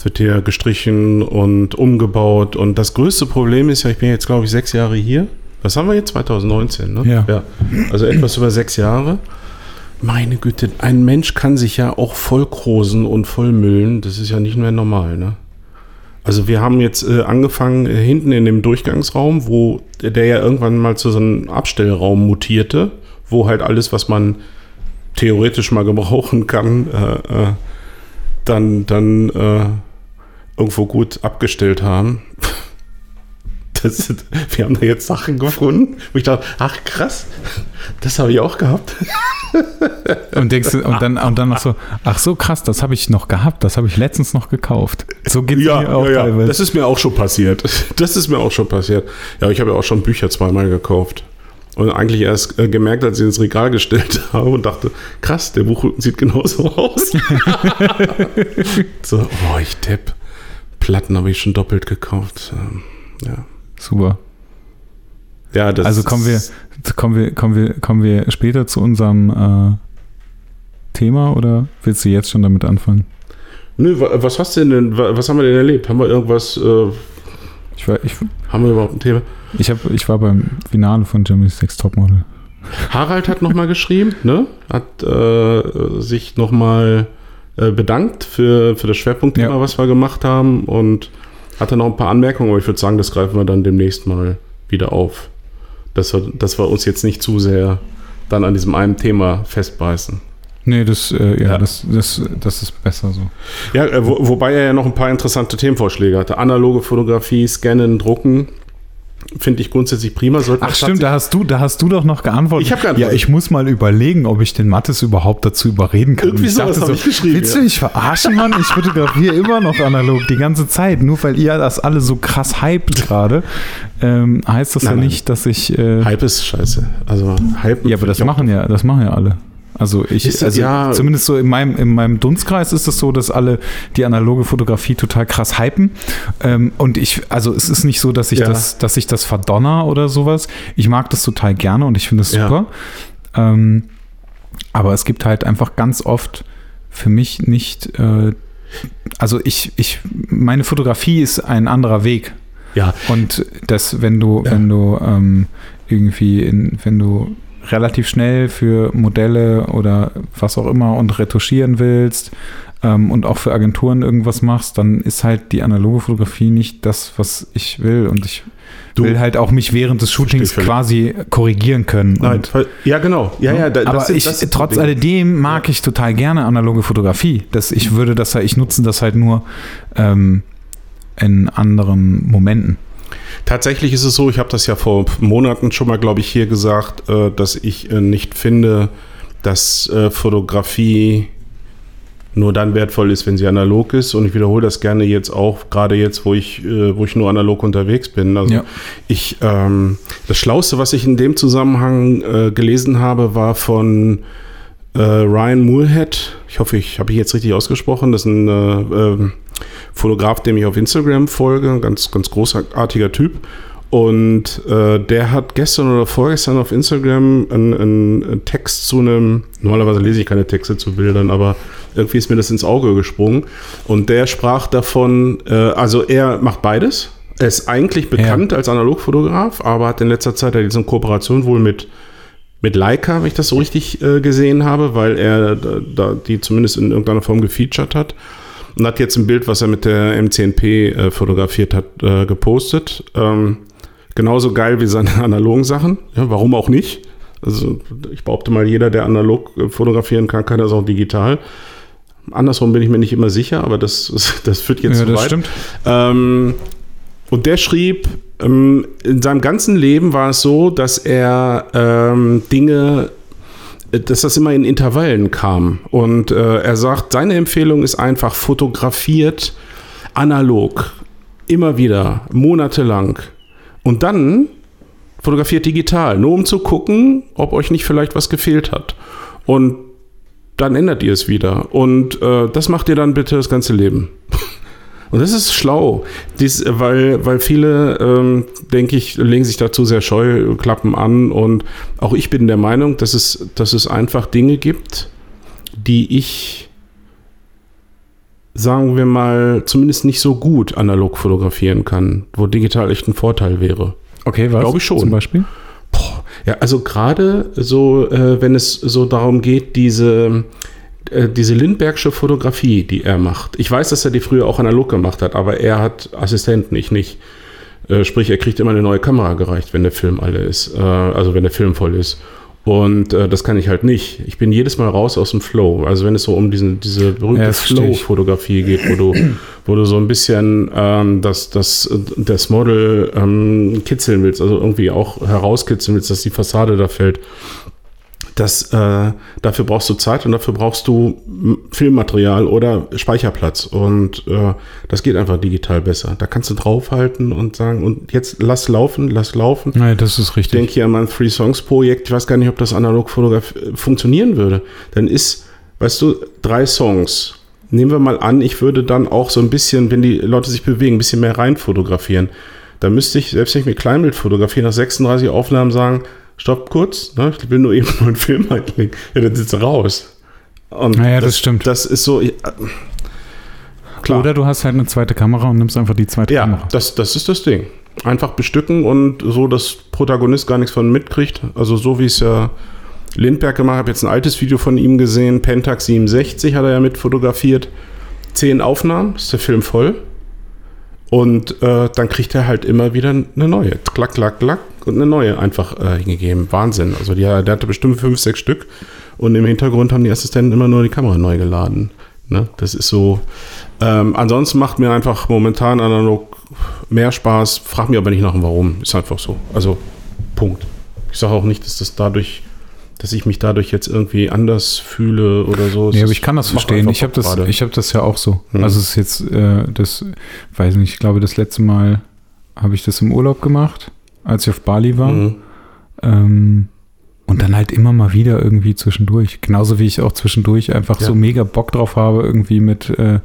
Es wird hier gestrichen und umgebaut. Und das größte Problem ist ja, ich bin jetzt, glaube ich, sechs Jahre hier. Was haben wir jetzt? 2019, ne? Ja. ja. Also etwas über sechs Jahre. Meine Güte, ein Mensch kann sich ja auch vollkrosen und vollmüllen. Das ist ja nicht mehr normal, ne? Also wir haben jetzt äh, angefangen äh, hinten in dem Durchgangsraum, wo der, ja irgendwann mal zu so einem Abstellraum mutierte, wo halt alles, was man theoretisch mal gebrauchen kann, äh, äh, dann, dann äh, irgendwo gut abgestellt haben. Das, wir haben da jetzt Sachen gefunden, wo ich dachte, ach krass, das habe ich auch gehabt. Und denkst und dann, und dann noch so, ach so krass, das habe ich noch gehabt, das habe ich letztens noch gekauft. So geht es Ja, mir auch ja, ja, teilweise. das ist mir auch schon passiert. Das ist mir auch schon passiert. Ja, ich habe ja auch schon Bücher zweimal gekauft. Und eigentlich erst äh, gemerkt, als ich ins Regal gestellt habe und dachte, krass, der Buchrücken sieht genauso aus. so, oh, ich tipp. Platten habe ich schon doppelt gekauft. Ähm, ja. Super. Ja, das Also kommen wir, kommen wir, kommen wir, kommen wir später zu unserem äh, Thema oder willst du jetzt schon damit anfangen? Nö, wa- was hast du denn, wa- was haben wir denn erlebt? Haben wir irgendwas, äh, Ich war, ich, haben wir überhaupt ein Thema? ich, hab, ich war beim Finale von Germany's Next Topmodel. Harald hat nochmal geschrieben, ne? Hat äh, sich nochmal äh, bedankt für, für das Schwerpunktthema, Ja. was wir gemacht haben und hatte noch ein paar Anmerkungen, aber ich würde sagen, das greifen wir dann demnächst mal wieder auf. Dass wir, dass wir uns jetzt nicht zu sehr dann an diesem einen Thema festbeißen. Nee, das, äh, ja, Ja. Das, das, das ist besser so. Ja, äh, wo, wobei er ja noch ein paar interessante Themenvorschläge hatte. Analoge Fotografie, Scannen, Drucken. Finde ich grundsätzlich prima. Sollten Ach stimmt, da hast du, da hast du doch noch geantwortet. Ich hab geantwortet. Ja, ich muss mal überlegen, ob ich den Mattes überhaupt dazu überreden kann. Irgendwie ich sowas dachte hab ich geschrieben, Willst du mich verarschen, Mann? Ich fotografiere immer noch analog die ganze Zeit. Nur weil ihr das alle so krass hypt gerade, ähm, heißt das Nein, ja nein. nicht, dass ich. Äh, Hype ist scheiße. Also Hype. ja, aber das machen ja, das machen ja alle. Also ich, Ist- also ja. zumindest so in meinem, in meinem Dunstkreis ist es so, dass alle die analoge Fotografie total krass hypen. Ähm, und ich, also es ist nicht so, dass ich Ja. das, dass ich das verdonner oder sowas. Ich mag das total gerne und ich finde es Ja. super. Ähm, aber es gibt halt einfach ganz oft für mich nicht, äh, also ich, ich, meine Fotografie ist ein anderer Weg. Ja, Und das, wenn du, Ja. wenn du ähm, irgendwie, in, wenn du relativ schnell für Modelle oder was auch immer und retuschieren willst ähm, und auch für Agenturen irgendwas machst, dann ist halt die analoge Fotografie nicht das, was ich will. Und ich Du- will halt auch mich während des Shootings quasi korrigieren können. Nein, ja, genau. Ja, ja, da- aber das ich, das trotz Dinge. alledem mag ich total gerne analoge Fotografie. Das, ich würde das halt, ich nutze das halt nur ähm, in anderen Momenten. Tatsächlich ist es so, ich habe das ja vor Monaten schon mal, glaube ich, hier gesagt, äh, dass ich äh, nicht finde, dass äh, Fotografie nur dann wertvoll ist, wenn sie analog ist. Und ich wiederhole das gerne jetzt auch, gerade jetzt, wo ich, wo ich nur analog unterwegs bin. Also Ja. ich, ähm, das Schlauste, was ich in dem Zusammenhang äh, gelesen habe, war von äh, Ryan Moorhead. Ich hoffe, ich habe ich jetzt richtig ausgesprochen. Das ist ein äh, ähm, Fotograf, dem ich auf Instagram folge, ein ganz, ganz großartiger Typ. Und äh, der hat gestern oder vorgestern auf Instagram einen, einen Text zu einem, normalerweise lese ich keine Texte zu Bildern, aber irgendwie ist mir das ins Auge gesprungen. Und der sprach davon, äh, also er macht beides. Er ist eigentlich bekannt als Analogfotograf, aber hat in letzter Zeit ja diese Kooperation wohl mit mit Leica, wenn ich das so richtig äh, gesehen habe, weil er da, da die zumindest in irgendeiner Form gefeatured hat. Und hat jetzt ein Bild, was er mit der M10P äh, fotografiert hat, äh, gepostet. Ähm, genauso geil wie seine analogen Sachen. Ja, warum auch nicht? Also ich behaupte mal, jeder, der analog äh, fotografieren kann, kann das auch digital. Andersrum bin ich mir nicht immer sicher, aber das, das führt jetzt Ja, zu weit. stimmt. Ähm, und der schrieb, ähm, in seinem ganzen Leben war es so, dass er ähm, Dinge, dass das immer in Intervallen kam. Und äh, er sagt, seine Empfehlung ist einfach fotografiert analog, immer wieder, monatelang. Und dann fotografiert digital, nur um zu gucken, ob euch nicht vielleicht was gefehlt hat. Und dann ändert ihr es wieder. Und äh, das macht ihr dann bitte das ganze Leben. Und das ist schlau, Dies, weil, weil viele, ähm, denke ich, legen sich dazu sehr Scheuklappen an. Und auch ich bin der Meinung, dass es, dass es einfach Dinge gibt, die ich sagen wir mal, zumindest nicht so gut analog fotografieren kann, wo digital echt ein Vorteil wäre. Okay, was? Glaube ich schon. Zum Beispiel? Boah, ja, also gerade so, äh, wenn es so darum geht, diese, diese Lindbergsche Fotografie, die er macht. Ich weiß, dass er die früher auch analog gemacht hat, aber er hat Assistenten, ich nicht. Äh, sprich, er kriegt immer eine neue Kamera gereicht, wenn der Film alle ist, äh, also wenn der Film voll ist. Und äh, das kann ich halt nicht. Ich bin jedes Mal raus aus dem Flow. Also wenn es so um diesen, diese berühmte Ja. Flow-Fotografie geht, wo du, wo du so ein bisschen ähm, das, das, das Model ähm, kitzeln willst, also irgendwie auch herauskitzeln willst, dass die Fassade da fällt. Das, äh, dafür brauchst du Zeit und dafür brauchst du Filmmaterial oder Speicherplatz. Und äh, das geht einfach digital besser. Da kannst du draufhalten und sagen, und jetzt lass laufen, lass laufen. Nein, das ist Ich richtig. denke hier an mein Three Songs Projekt. Ich weiß gar nicht, ob das analog funktionieren würde. Dann ist, weißt du, drei Songs. Nehmen wir mal an, ich würde dann auch so ein bisschen, wenn die Leute sich bewegen, ein bisschen mehr rein fotografieren. Da müsste ich, selbst wenn ich mit Kleinbild fotografiere, nach 36 Aufnahmen sagen, stopp kurz, ne? ich will nur eben nur einen Film einlegen. Ja, dann sitzt du raus. Und Naja, das stimmt. Das ist so, äh, klar. Oder du hast halt eine zweite Kamera und nimmst einfach die zweite Ja, Kamera. das, das ist das Ding. Einfach bestücken und so, dass Protagonist gar nichts von mitkriegt. Also so wie es ja Lindbergh gemacht hat. Ich habe jetzt ein altes Video von ihm gesehen. Pentax 67 hat er ja mit fotografiert. Zehn Aufnahmen, ist der Film voll. Und äh, dann kriegt er halt immer wieder eine neue. Klack, klack, klack und eine neue einfach äh, hingegeben. Wahnsinn. Also die, der hatte bestimmt fünf, sechs Stück. Und im Hintergrund haben die Assistenten immer nur die Kamera neu geladen. Ne? Das ist so. Ähm, ansonsten macht mir einfach momentan analog mehr Spaß. Frag mich aber nicht nach dem Warum. Ist einfach so. Also, Punkt. Ich sage auch nicht, dass das dadurch, dass ich mich dadurch jetzt irgendwie anders fühle oder so. Nee, aber ich kann das verstehen. Ich habe das, ich hab das ja auch so. Mhm. Also es ist jetzt, äh, das, weiß nicht, ich glaube, das letzte Mal habe ich das im Urlaub gemacht, als ich auf Bali war. Mhm. Ähm, und dann halt immer mal wieder irgendwie zwischendurch. Genauso wie ich auch zwischendurch einfach Ja. so mega Bock drauf habe, irgendwie mit, äh,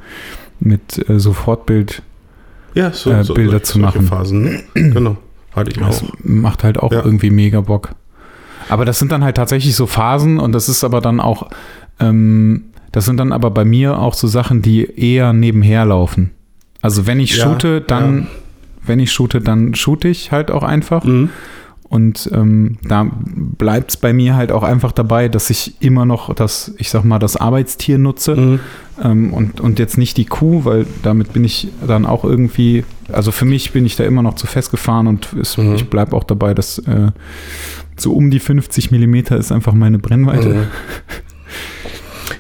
mit äh, Sofortbild. Ja, so, äh, so Bilder zu solche machen. Phasen. Genau. Hatte ich Das auch. macht halt auch Ja. irgendwie mega Bock. Aber das sind dann halt tatsächlich so Phasen und das ist aber dann auch, ähm, das sind dann aber bei mir auch so Sachen, die eher nebenher laufen. Also wenn ich Ja, shoote, dann, ja. Wenn ich shoote, dann shoote ich halt auch einfach. Mhm. Und ähm, da bleibt es bei mir halt auch einfach dabei, dass ich immer noch das, ich sag mal, das Arbeitstier nutze Mhm. ähm, und, und jetzt nicht die Kuh, weil damit bin ich dann auch irgendwie, also für mich bin ich da immer noch zu festgefahren und es, Mhm. ich bleibe auch dabei, dass äh, so um die 50 Millimeter ist einfach meine Brennweite. Mhm.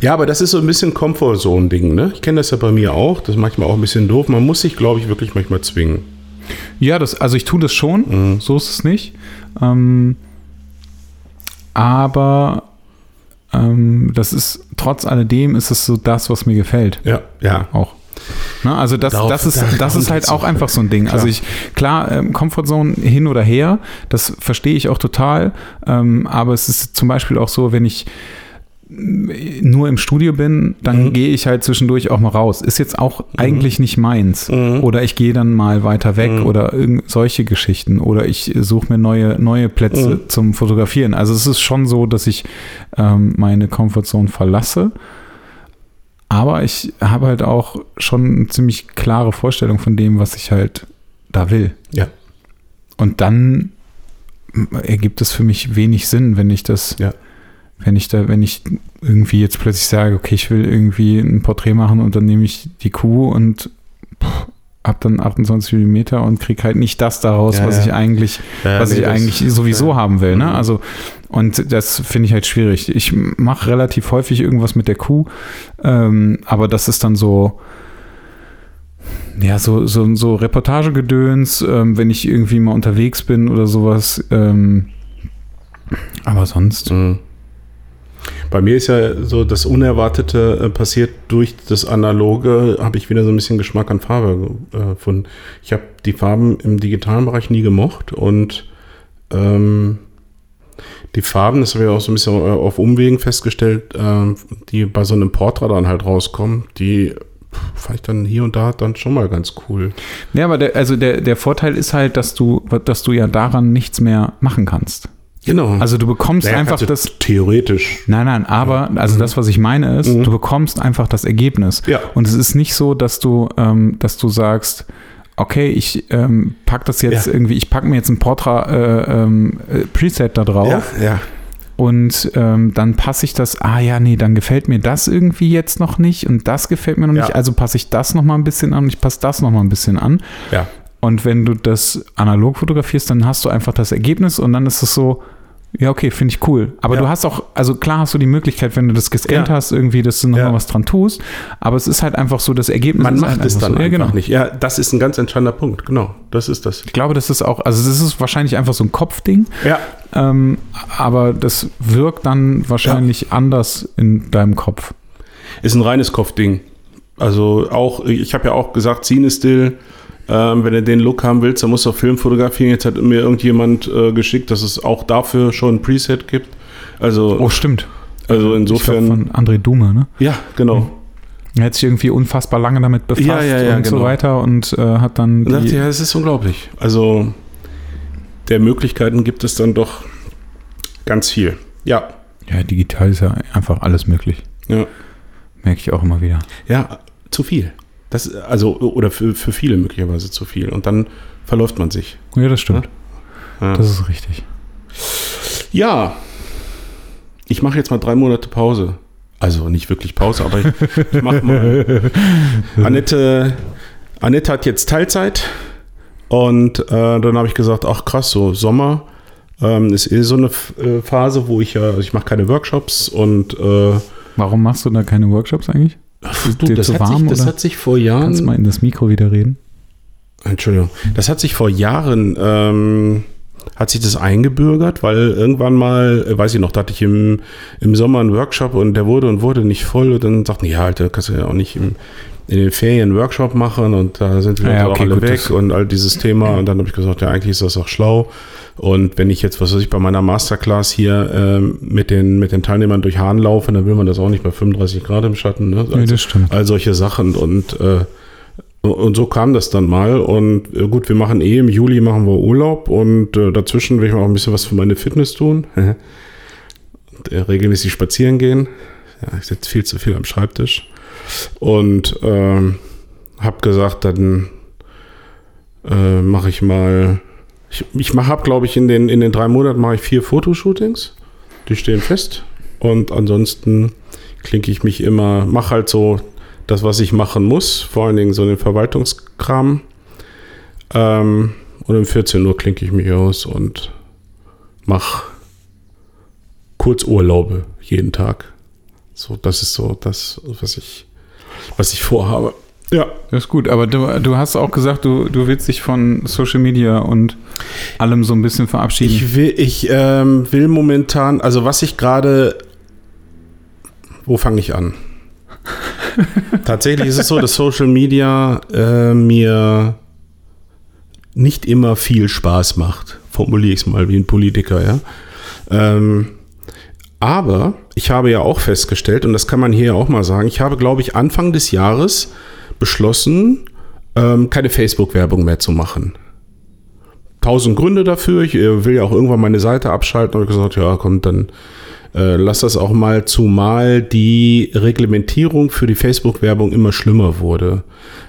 Ja, aber das ist so ein bisschen Comfort-Zone-Ding, ne? Ich kenne das ja bei mir auch. Das ist manchmal auch ein bisschen doof. Man muss sich, glaube ich, wirklich manchmal zwingen. Ja, das, also ich tue das schon, Mhm. so ist es nicht. Ähm, aber ähm, das ist, trotz alledem ist es so das, was mir gefällt. Ja, ja. auch. Ne, also das, Darauf- das ist, da- das ist halt auch einfach so ein Ding. Klar. Also ich, klar, ähm, Comfortzone hin oder her, das verstehe ich auch total. Ähm, aber es ist zum Beispiel auch so, wenn ich nur im Studio bin, dann Mhm. gehe ich halt zwischendurch auch mal raus. Ist jetzt auch eigentlich nicht meins. Mhm. Oder ich gehe dann mal weiter weg Mhm. oder irgend solche Geschichten. Oder ich suche mir neue, neue Plätze Mhm. zum Fotografieren. Also es ist schon so, dass ich ähm, meine Comfortzone verlasse. Aber ich habe halt auch schon eine ziemlich klare Vorstellung von dem, was ich halt da will. Ja. Und dann ergibt es für mich wenig Sinn, wenn ich das, Ja. Wenn ich da, wenn ich irgendwie jetzt plötzlich sage, okay, ich will irgendwie ein Porträt machen und dann nehme ich die Kuh und pff, hab dann 28 Millimeter und krieg halt nicht das daraus, Ja, was ja. ich eigentlich Ja, was nee, ich eigentlich sowieso haben will. Ne? Mhm. Also, und das finde ich halt schwierig. Ich mache relativ häufig irgendwas mit der Kuh, ähm, aber das ist dann so, ja, so, so, so Reportagegedöns, ähm, wenn ich irgendwie mal unterwegs bin oder sowas. Ähm, aber sonst. Mhm. Bei mir ist ja so das Unerwartete äh, passiert durch das Analoge, habe ich wieder so ein bisschen Geschmack an Farbe äh, gefunden. Ich habe die Farben im digitalen Bereich nie gemocht und ähm, die Farben, das habe ich auch so ein bisschen äh, auf Umwegen festgestellt, ähm, die bei so einem Portra dann halt rauskommen, die fand ich dann hier und da dann schon mal ganz cool. Ja, aber der, also der, der Vorteil ist halt, dass du, dass du ja daran nichts mehr machen kannst. Genau. Also du bekommst Naja, einfach das. Theoretisch. Nein, nein, aber, also das, was ich meine, ist, Mhm. du bekommst einfach das Ergebnis. Ja. Und es ist nicht so, dass du, ähm, dass du sagst, okay, ich ähm, pack das jetzt Ja. irgendwie, ich packe mir jetzt ein Portra äh, ähm, äh, Preset da drauf Ja, ja. und ähm, dann passe ich das, ah ja, nee, dann gefällt mir das irgendwie jetzt noch nicht und das gefällt mir noch Ja. nicht, also passe ich das noch mal ein bisschen an und ich passe das noch mal ein bisschen an. Ja. Und wenn du das analog fotografierst, dann hast du einfach das Ergebnis und dann ist es so, ja, okay, finde ich cool. Aber Ja. du hast auch, also klar hast du die Möglichkeit, wenn du das gescannt Ja. hast, irgendwie, dass du nochmal Ja. was dran tust. Aber es ist halt einfach so, das Ergebnis Man ist macht halt es dann so. Ja, einfach genau. nicht. Ja, das ist ein ganz entscheidender Punkt. Genau, das ist das. Ich glaube, das ist auch, also das ist wahrscheinlich einfach so ein Kopfding, Ja, ähm, aber das wirkt dann wahrscheinlich anders in deinem Kopf. ist ein reines Kopfding. Also auch, ich habe ja auch gesagt, Scene Still, ähm, wenn du den Look haben willst, dann musst du auch Film fotografieren. Jetzt hat mir irgendjemand äh, geschickt, dass es auch dafür schon ein Preset gibt. Also, Oh, stimmt. also insofern, von André Dume, ne? ja, genau. Er hat sich irgendwie unfassbar lange damit befasst Ja, ja, ja, und so genau. weiter und äh, hat dann die, ja, es ist unglaublich. Also der Möglichkeiten gibt es dann doch ganz viel. Ja, ja, digital ist ja einfach alles möglich. ja, Merke ich auch immer wieder. ja, zu viel. Das, also, oder für, für viele möglicherweise zu viel. Und dann verläuft man sich. Ja, das stimmt. Ja. Das ist richtig. Ja, ich mache jetzt mal drei Monate Pause. Also nicht wirklich Pause, aber ich, ich mache mal. Annette, Annette hat jetzt Teilzeit und äh, dann habe ich gesagt, ach krass, so Sommer ähm, ist eh so eine F- äh, Phase, wo ich ja, also ich mache keine Workshops und äh, Warum machst du da keine Workshops eigentlich? Ist du, das, zu hat warm sich, das oder? hat sich vor Kannst du Jahren, mal in das Mikro wieder reden? Entschuldigung, das hat sich vor Jahren ähm, hat sich das eingebürgert, weil irgendwann mal, äh, weiß ich noch, da hatte ich im, im Sommer einen Workshop und der wurde und wurde nicht voll und dann sagten, ja, Alter, kannst du ja auch nicht im, in den Ferien Workshop machen und da sind wir Ah ja, auch okay, alle gut, weg und all dieses Thema und dann habe ich gesagt, ja, eigentlich ist das auch schlau und wenn ich jetzt, was weiß ich, bei meiner Masterclass hier ähm, mit, den, mit den Teilnehmern durch Hahn laufe, dann will man das auch nicht bei 35 Grad im Schatten, ne? Nee, das stimmt. all solche Sachen und äh, und so kam das dann mal und äh, gut, wir machen eh im Juli machen wir Urlaub und äh, dazwischen will ich mal auch ein bisschen was für meine Fitness tun. und, äh, regelmäßig spazieren gehen. Ja, ich sitze viel zu viel am Schreibtisch und ähm, habe gesagt, dann äh, mache ich mal ich, ich habe glaube ich in den in den drei Monaten mache ich vier Fotoshootings. Die stehen fest und ansonsten klinke ich mich immer, mache halt so das, was ich machen muss, vor allen Dingen so den Verwaltungskram. Ähm, und um 14 Uhr klinke ich mich aus und mache Kurzurlaube jeden Tag. So, das ist so das, was ich, was ich vorhabe. Ja. Das ist gut, aber du, du hast auch gesagt, du, du willst dich von Social Media und allem so ein bisschen verabschieden. Ich will, ich ähm, will momentan, also was ich gerade, wo fange ich an? Tatsächlich ist es so, dass Social Media äh, mir nicht immer viel Spaß macht. Formuliere ich es mal wie ein Politiker, ja. Ähm, aber ich habe ja auch festgestellt, und das kann man hier auch mal sagen, ich habe, glaube ich, Anfang des Jahres beschlossen, ähm, keine Facebook-Werbung mehr zu machen tausend Gründe dafür. Ich äh, will ja auch irgendwann meine Seite abschalten. Und gesagt, ja, komm, dann äh, lass das auch mal, zumal die Reglementierung für die Facebook-Werbung immer schlimmer wurde.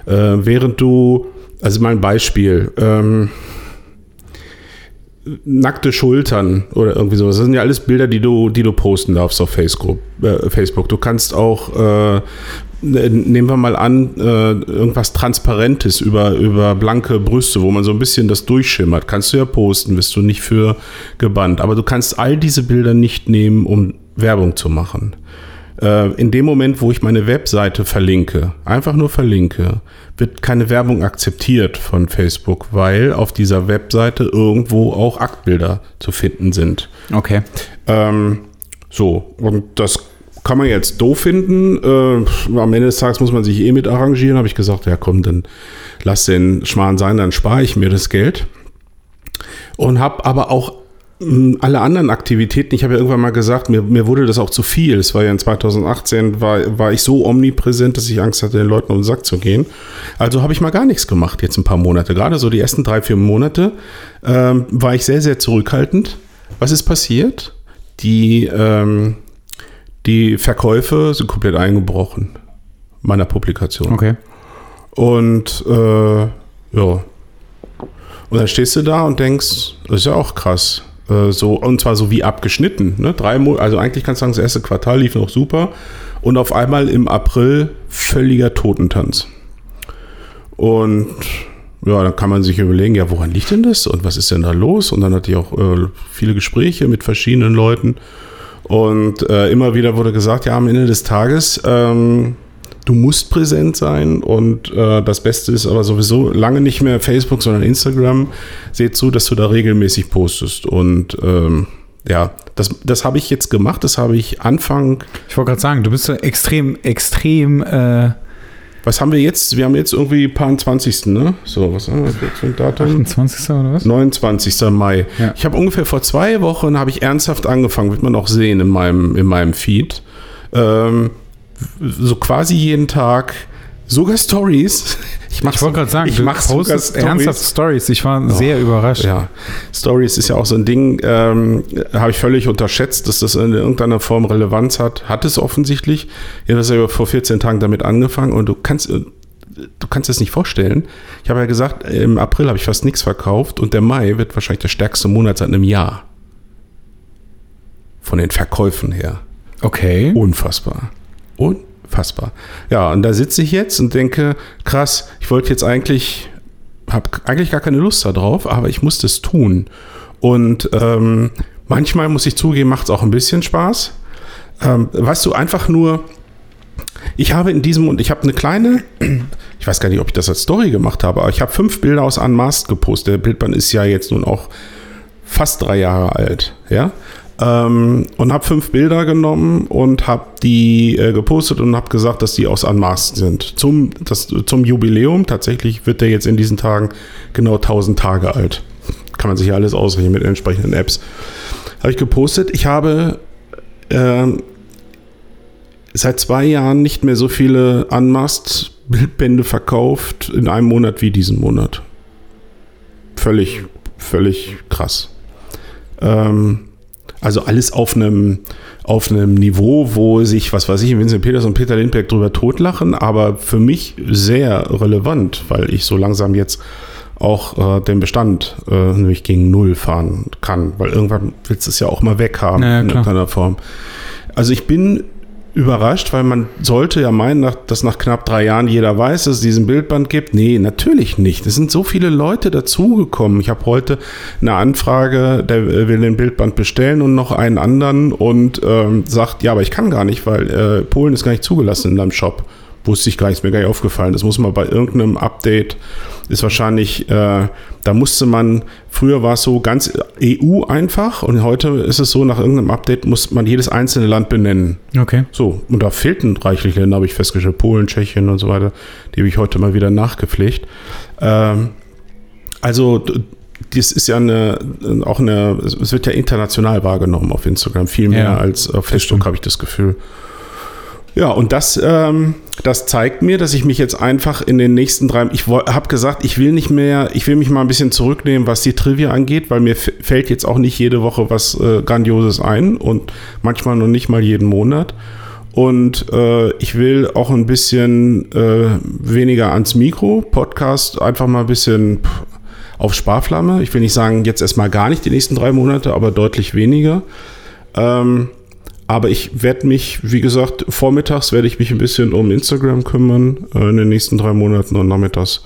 Äh, während du, also mal ein Beispiel, ähm, nackte Schultern oder irgendwie sowas. Das sind ja alles Bilder, die du, die du posten darfst auf Facebook. Äh, Facebook. Du kannst auch, äh, nehmen wir mal an, äh, irgendwas Transparentes über, über blanke Brüste, wo man so ein bisschen das durchschimmert. Kannst du ja posten, bist du nicht für gebannt. Aber du kannst all diese Bilder nicht nehmen, um Werbung zu machen. Äh, in dem Moment, wo ich meine Webseite verlinke, einfach nur verlinke, wird keine Werbung akzeptiert von Facebook, weil auf dieser Webseite irgendwo auch Aktbilder zu finden sind. okay. Ähm, so, und das kann man jetzt doof finden. Äh, am Ende des Tages muss man sich eh mit arrangieren. Habe ich gesagt, ja komm, dann lass den Schmarrn sein, dann spare ich mir das Geld. Und habe aber auch alle anderen Aktivitäten, ich habe ja irgendwann mal gesagt, mir, mir wurde das auch zu viel. Es war ja in 2018, war, war ich so omnipräsent, dass ich Angst hatte, den Leuten um den Sack zu gehen. Also habe ich mal gar nichts gemacht, jetzt ein paar Monate. Gerade so die ersten drei, vier Monate ähm, war ich sehr, sehr zurückhaltend. Was ist passiert? Die, ähm, die Verkäufe sind komplett eingebrochen meiner Publikation. Okay. Und äh, ja. Und dann stehst du da und denkst, das ist ja auch krass. Äh, so, und zwar so wie abgeschnitten. Ne? Drei Mo also eigentlich kannst du sagen, das erste Quartal lief noch super. Und auf einmal im April völliger Totentanz. Und ja, dann kann man sich überlegen, ja, woran liegt denn das und was ist denn da los? Und dann hatte ich auch äh, viele Gespräche mit verschiedenen Leuten. Und äh, immer wieder wurde gesagt, ja, am Ende des Tages, ähm, du musst präsent sein und äh, das Beste ist aber sowieso lange nicht mehr Facebook, sondern Instagram. Seht zu, dass du da regelmäßig postest. Und ähm, ja, das, das habe ich jetzt gemacht. Das habe ich Anfang. Ich wollte gerade sagen, du bist so extrem, extrem. Äh, was haben wir jetzt? Wir haben jetzt irgendwie paar 20. Ne? So, was haben wir jetzt für ein Datum? 28. oder was? 29. Mai. Ja. Ich habe ungefähr vor zwei Wochen habe ich ernsthaft angefangen, wird man auch sehen in meinem, in meinem Feed. Ähm, so quasi jeden Tag sogar Stories. Ich, ich wollte gerade sagen, ich mache sogar postest ernsthaft Stories. Ich war sehr überrascht. Ja, Stories ist ja auch so ein Ding, ähm, habe ich völlig unterschätzt, dass das in irgendeiner Form Relevanz hat. Hat es offensichtlich. Ja, das ja vor 14 Tagen damit angefangen und du kannst, du kannst es nicht vorstellen. Ich habe ja gesagt, im April habe ich fast nichts verkauft und der Mai wird wahrscheinlich der stärkste Monat seit einem Jahr. Von den Verkäufen her. Okay. Unfassbar. Unfassbar. Ja, und da sitze ich jetzt und denke, krass, ich wollte jetzt eigentlich, habe eigentlich gar keine Lust darauf, aber ich muss das tun. Und ähm, manchmal muss ich zugeben, macht es auch ein bisschen Spaß. Ähm, weißt du, einfach nur, ich habe in diesem und ich habe eine kleine, ich weiß gar nicht, ob ich das als Story gemacht habe, aber ich habe fünf Bilder aus Unmasked gepostet. Der Bildband ist ja jetzt nun auch fast drei Jahre alt, ja. Ähm, und habe fünf Bilder genommen und habe die äh, gepostet und habe gesagt, dass die aus Unmasked sind. Zum, das, zum Jubiläum, tatsächlich wird der jetzt in diesen Tagen genau 1000 Tage alt. Kann man sich ja alles ausrechnen mit entsprechenden Apps. Habe ich gepostet. Ich habe ähm, seit zwei Jahren nicht mehr so viele Unmasked Bildbände verkauft in einem Monat wie diesen Monat. Völlig, völlig krass. Ähm, also alles auf einem, auf einem Niveau, wo sich, was weiß ich, Vincent Peters und Peter Lindbergh drüber totlachen, aber für mich sehr relevant, weil ich so langsam jetzt auch äh, den Bestand äh, nämlich gegen Null fahren kann, weil irgendwann willst du es ja auch mal weghaben Ja, ja, in irgendeiner Form. Also ich bin überrascht, weil man sollte ja meinen, dass nach knapp drei Jahren jeder weiß, dass es diesen Bildband gibt. Nee, natürlich nicht. Es sind so viele Leute dazugekommen. Ich habe heute eine Anfrage, der will den Bildband bestellen und noch einen anderen und ähm, sagt, ja, aber ich kann gar nicht, weil äh, Polen ist gar nicht zugelassen in deinem Shop. Wusste ich gar nicht, ist mir gar nicht aufgefallen. Das muss man bei irgendeinem Update, ist wahrscheinlich, äh, da musste man, früher war es so ganz EU einfach und heute ist es so, nach irgendeinem Update muss man jedes einzelne Land benennen. Okay. So, und da fehlten reichlich Länder, habe ich festgestellt, Polen, Tschechien und so weiter. Die habe ich heute mal wieder nachgepflegt. Ähm, also, das ist ja eine, auch eine, es wird ja international wahrgenommen auf Instagram, viel mehr Ja, als auf. Facebook, habe ich das Gefühl. Ja, und das, ähm, das zeigt mir, dass ich mich jetzt einfach in den nächsten drei, ich habe gesagt, ich will nicht mehr, ich will mich mal ein bisschen zurücknehmen, was die Trivia angeht, weil mir fällt jetzt auch nicht jede Woche was äh, Grandioses ein und manchmal noch nicht mal jeden Monat. Und äh, ich will auch ein bisschen äh, weniger ans Mikro, Podcast, einfach mal ein bisschen auf Sparflamme. Ich will nicht sagen, jetzt erstmal gar nicht die nächsten drei Monate, aber deutlich weniger. Ähm, aber ich werde mich, wie gesagt, vormittags werde ich mich ein bisschen um Instagram kümmern äh, in den nächsten drei Monaten und nachmittags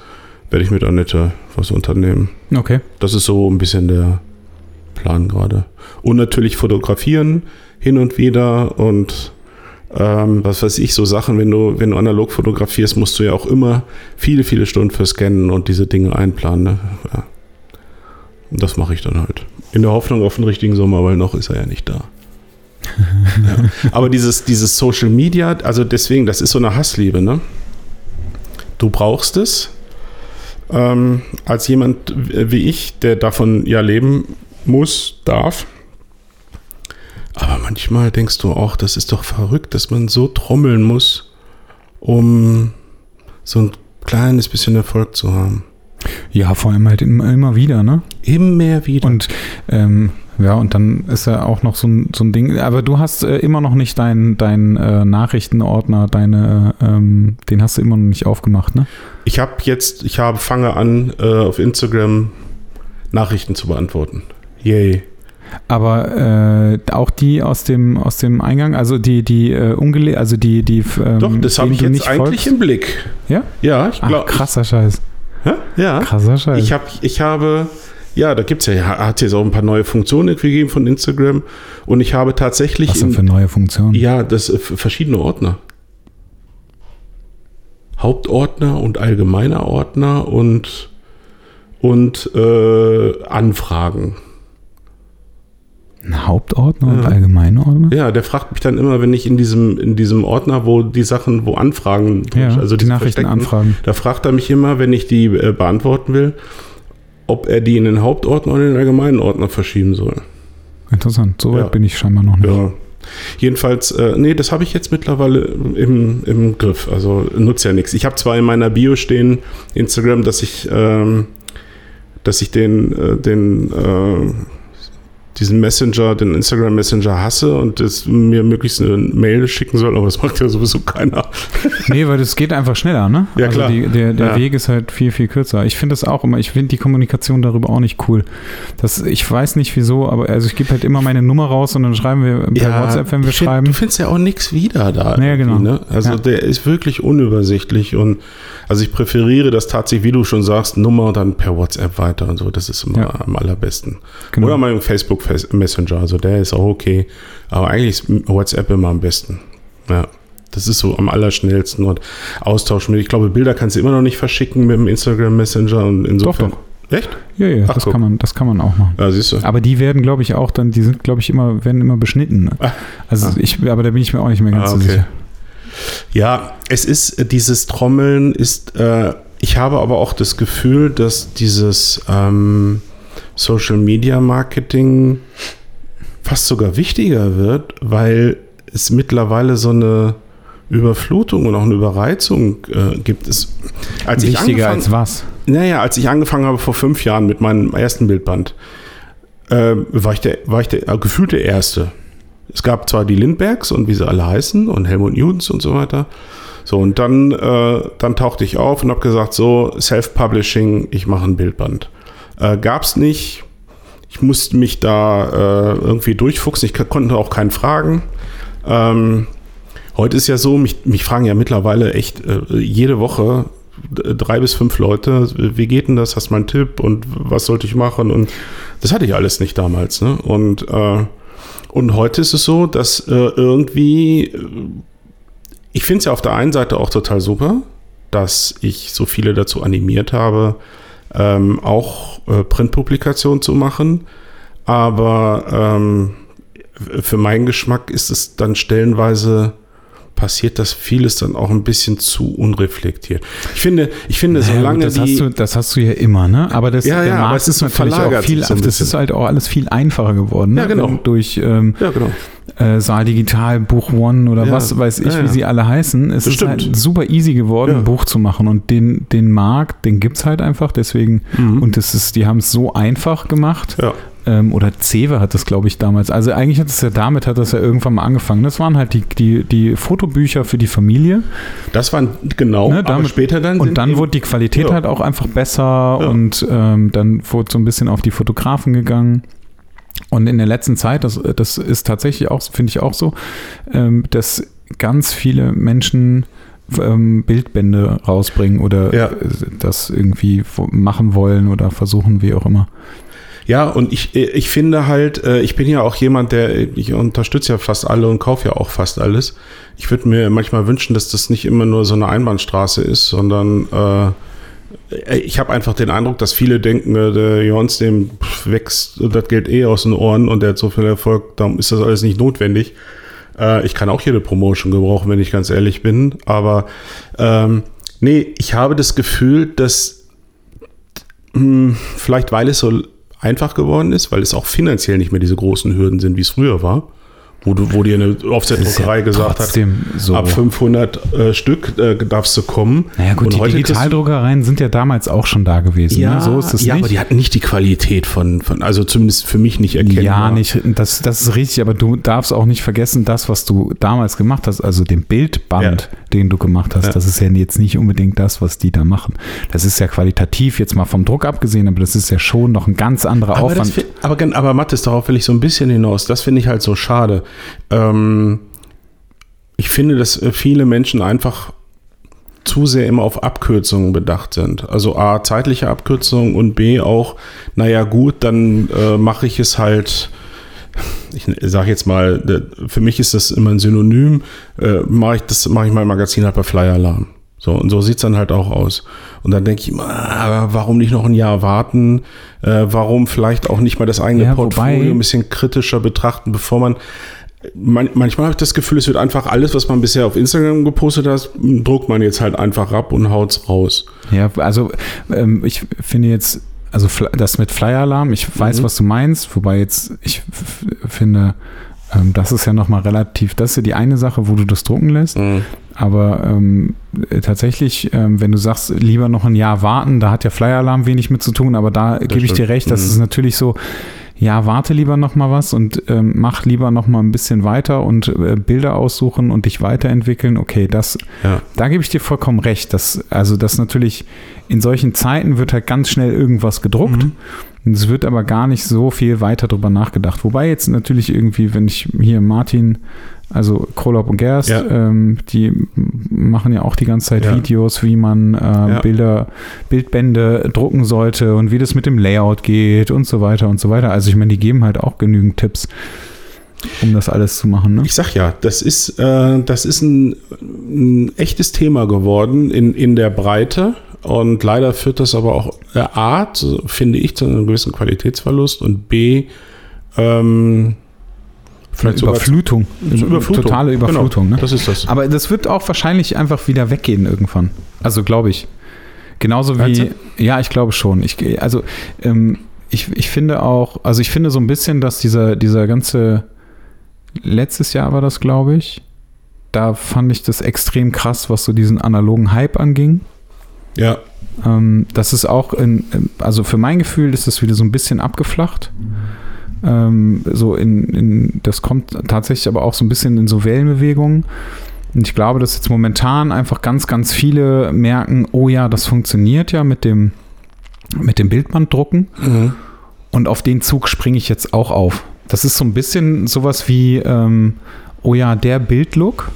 werde ich mit Annette was unternehmen. Okay. Das ist so ein bisschen der Plan gerade. Und natürlich fotografieren hin und wieder und ähm, was weiß ich, so Sachen, wenn du, wenn du analog fotografierst, musst du ja auch immer viele, viele Stunden für Scannen und diese Dinge einplanen. Ne? Ja. Und das mache ich dann halt. In der Hoffnung auf den richtigen Sommer, weil noch ist er ja nicht da. Ja. Aber dieses, dieses Social Media, also deswegen, das ist so eine Hassliebe, ne? Du brauchst es, ähm, als jemand wie ich, der davon ja leben muss, darf. Aber manchmal denkst du auch, das ist doch verrückt, dass man so trommeln muss, um so ein kleines bisschen Erfolg zu haben. Ja, vor allem halt immer, immer wieder, ne? Immer wieder. Und ähm, Ja, und dann ist ja auch noch so ein, so ein Ding. Aber du hast äh, immer noch nicht deinen dein, äh, Nachrichtenordner, deine, ähm, den hast du immer noch nicht aufgemacht, ne? Ich habe jetzt, ich habe, fange an, äh, auf Instagram Nachrichten zu beantworten. Yay. Aber äh, auch die aus dem aus dem Eingang, also die die äh, ungele also die die ähm, Doch, das habe ich jetzt nicht eigentlich folgst? im Blick. Ja? Ja, ich glaube. krasser Scheiß. Ja. Krasser Scheiß. Ich, hab, ich habe, ja, da gibt es ja, hat jetzt auch ein paar neue Funktionen gegeben von Instagram. Und ich habe tatsächlich. Was denn für neue Funktionen? ja, das äh, verschiedene Ordner. Hauptordner und allgemeiner Ordner und, und äh, Anfragen. Ein Hauptordner und Ja. allgemeine Ordner? Ja, der fragt mich dann immer, wenn ich in diesem, in diesem Ordner, wo die Sachen, wo Anfragen, Ja, also die Nachrichten anfragen. Da fragt er mich immer, wenn ich die äh, beantworten will, ob er die in den Hauptordner oder in den allgemeinen Ordner verschieben soll. Interessant. So weit Ja. bin ich scheinbar noch nicht. Ja. Jedenfalls, äh, nee, das habe ich jetzt mittlerweile im, im Griff. Also nutzt ja nichts. Ich habe zwar in meiner Bio stehen, Instagram, dass ich, ähm, dass ich den, äh, den äh, diesen Messenger, den Instagram Messenger hasse und es mir möglichst eine Mail schicken soll, aber das macht ja sowieso keiner. Nee, weil das geht einfach schneller, ne? Ja, also klar. Die, der der Ja. Weg ist halt viel, viel kürzer. Ich finde das auch immer, ich finde die Kommunikation darüber auch nicht cool. Das, ich weiß nicht wieso, aber also ich gebe halt immer meine Nummer raus und dann schreiben wir per WhatsApp, wenn wir find, schreiben. Du findest ja auch nichts wieder da. Ja, genau. Ne? Also Ja. der ist wirklich unübersichtlich und also ich präferiere das tatsächlich, wie du schon sagst, Nummer und dann per WhatsApp weiter und so. Das ist immer Ja. am allerbesten. Genau. Oder mein Facebook Fes- Messenger, also der ist auch okay. Aber eigentlich ist WhatsApp immer am besten. Ja. Das ist so am allerschnellsten und austauschen. Ich glaube, Bilder kannst du immer noch nicht verschicken mit dem Instagram Messenger und insofern. doch. Echt? Ja, ja, Ach, das guck. kann man, das kann man auch machen. Ja, siehst du. Aber die werden, glaube ich, auch dann, die sind, glaube ich, immer, werden immer beschnitten. Ne? Ah. Also Ah. ich, aber da bin ich mir auch nicht mehr ganz Ah, so okay. sicher. Ja, es ist dieses Trommeln ist, äh, ich habe aber auch das Gefühl, dass dieses ähm, Social Media Marketing fast sogar wichtiger wird, weil es mittlerweile so eine Überflutung und auch eine Überreizung äh, gibt. Es, als ich Wichtiger als was? naja, als ich angefangen habe vor fünf Jahren mit meinem ersten Bildband, äh, war ich der, war ich der äh, gefühlte Erste. Es gab zwar die Lindbergs und wie sie alle heißen und Helmut Newtons und so weiter. So, und dann, äh, dann tauchte ich auf und habe gesagt, so, Self-Publishing, ich mache ein Bildband. Äh, gab's nicht. Ich musste mich da äh, irgendwie durchfuchsen. Ich konnte auch keinen fragen. Ähm, heute ist ja so, mich, mich fragen ja mittlerweile echt äh, jede Woche drei bis fünf Leute, wie geht denn das? Hast du mal einen Tipp und was sollte ich machen? Und das hatte ich alles nicht damals. Ne? Und, äh, und heute ist es so, dass äh, irgendwie, äh, ich finde es ja auf der einen Seite auch total super, dass ich so viele dazu animiert habe, ähm, auch äh, Printpublikationen zu machen. Aber ähm, für meinen Geschmack ist es dann stellenweise passiert das vieles dann auch ein bisschen zu unreflektiert. Ich finde, ich finde, Naja, solange das, die. hast du, das hast du ja immer, ne? Aber das, Ja, der ja, aber Markt es ist natürlich auch viel, so das ist halt auch alles viel einfacher geworden. Ne? Ja, genau. Durch ähm, ja, genau. äh, Saal Digital, Buch One oder Ja, was weiß ich, wie sie alle heißen. Es Bestimmt. ist halt super easy geworden, ein Buch zu machen. Und den, den Markt, den gibt es halt einfach. Deswegen, Mhm. und das ist, die haben es so einfach gemacht. Ja. Ähm, oder Cewe hat das, glaube ich, damals. Also eigentlich hat es ja damit, hat das ja irgendwann mal angefangen. Das waren halt die, die, die Fotobücher für die Familie. Das waren genau, Ne, aber damit- später dann. Und dann wurde die Qualität Ja. halt auch einfach besser Ja. und ähm, dann wurde so ein bisschen auf die Fotografen gegangen. Und in der letzten Zeit, das, das ist tatsächlich auch, finde ich auch so, ähm, dass ganz viele Menschen ähm, Bildbände rausbringen oder Ja. äh, das irgendwie machen wollen oder versuchen, wie auch immer. Ja, und ich, ich finde halt, äh, ich bin ja auch jemand, der, ich unterstütze ja fast alle und kaufe ja auch fast alles. Ich würde mir manchmal wünschen, dass das nicht immer nur so eine Einbahnstraße ist, sondern äh, ich habe einfach den Eindruck, dass viele denken, äh, der Jons, dem wächst das Geld eh aus den Ohren und der hat so viel Erfolg, darum ist das alles nicht notwendig. Äh, ich kann auch jede Promotion gebrauchen, wenn ich ganz ehrlich bin. Aber ähm, nee, ich habe das Gefühl, dass mh, vielleicht weil es so einfach geworden ist, weil es auch finanziell nicht mehr diese großen Hürden sind, wie es früher war. Wo, du, wo dir eine Offset-Druckerei ja gesagt hat, so. ab 500 äh, Stück äh, darfst du kommen. Naja gut, Und die Digitaldruckereien sind ja damals auch schon da gewesen. Ja, ne? so ist es ja nicht. aber die hatten nicht die Qualität von, von also zumindest für mich nicht erkennbar. Ja, nicht, das, das ist richtig, aber du darfst auch nicht vergessen, das, was du damals gemacht hast, also den Bildband, Ja. den du gemacht hast, Ja. das ist ja jetzt nicht unbedingt das, was die da machen. Das ist ja qualitativ jetzt mal vom Druck abgesehen, aber das ist ja schon noch ein ganz anderer Aber, das, Aufwand. fi- aber, aber Mathis, darauf will ich so ein bisschen hinaus. Das finde ich halt so schade. Ähm, ich finde, dass äh, viele Menschen einfach zu sehr immer auf Abkürzungen bedacht sind. Also A, zeitliche Abkürzungen und B auch, naja gut, dann äh, mache ich es halt, ich sage jetzt mal, für mich ist das immer ein Synonym, äh, mache ich das, mache ich mein Magazin halt bei Flyer Alarm. So, und so sieht es dann halt auch aus. Und dann denke ich immer, warum nicht noch ein Jahr warten? Äh, warum vielleicht auch nicht mal das eigene Ja, Portfolio wobei- ein bisschen kritischer betrachten, bevor man. Man, manchmal habe ich das Gefühl, es wird einfach alles, was man bisher auf Instagram gepostet hat, druckt man jetzt halt einfach ab und haut's raus. Ja, also ähm, ich finde jetzt, also das mit Flyer-Alarm, ich weiß, Mhm. was du meinst, wobei jetzt, ich finde, ähm, das ist ja nochmal relativ, das ist ja die eine Sache, wo du das drucken lässt. Aber ähm, äh, tatsächlich, ähm, wenn du sagst, lieber noch ein Jahr warten, da hat ja Flyer-Alarm wenig mit zu tun, aber da gebe ich dir recht, das Mhm. ist natürlich so, ja, warte lieber noch mal was und ähm, mach lieber noch mal ein bisschen weiter und äh, Bilder aussuchen und dich weiterentwickeln. Okay, das, Ja. da gebe ich dir vollkommen recht. Das, also das natürlich, in solchen Zeiten wird halt ganz schnell irgendwas gedruckt. Mhm. Es wird aber gar nicht so viel weiter drüber nachgedacht. Wobei jetzt natürlich irgendwie, wenn ich hier Martin, also Krolop und Gerst, Ja. ähm, die machen ja auch die ganze Zeit Ja. Videos, wie man äh, Ja. Bilder, Bildbände drucken sollte und wie das mit dem Layout geht und so weiter und so weiter. Also ich meine, die geben halt auch genügend Tipps, um das alles zu machen. Ne? Ich sag ja, das ist, äh, das ist ein, ein echtes Thema geworden in, in der Breite. Und leider führt das aber auch äh, A, zu, finde ich, zu einem gewissen Qualitätsverlust und B, ähm, vielleicht sogar Überflutung. zu Überflutung. Totale Genau, Überflutung. ne? Das ist das. Aber das wird auch wahrscheinlich einfach wieder weggehen irgendwann. Also glaube ich. Genauso wie, ja, ich glaube schon. Ich, also ähm, ich, ich finde auch, also ich finde so ein bisschen, dass dieser, dieser ganze, letztes Jahr war das, glaube ich, da fand ich das extrem krass, was so diesen analogen Hype anging. Ja, Ähm, das ist auch, in, also für mein Gefühl ist das wieder so ein bisschen abgeflacht. Ähm, so in, in, das kommt tatsächlich aber auch so ein bisschen in so Wellenbewegungen. Und ich glaube, dass jetzt momentan einfach ganz, ganz viele merken, oh ja, das funktioniert ja mit dem, mit dem Bildbanddrucken. Mhm. Und auf den Zug springe ich jetzt auch auf. Das ist so ein bisschen sowas wie, ähm, oh ja, der Bildlook,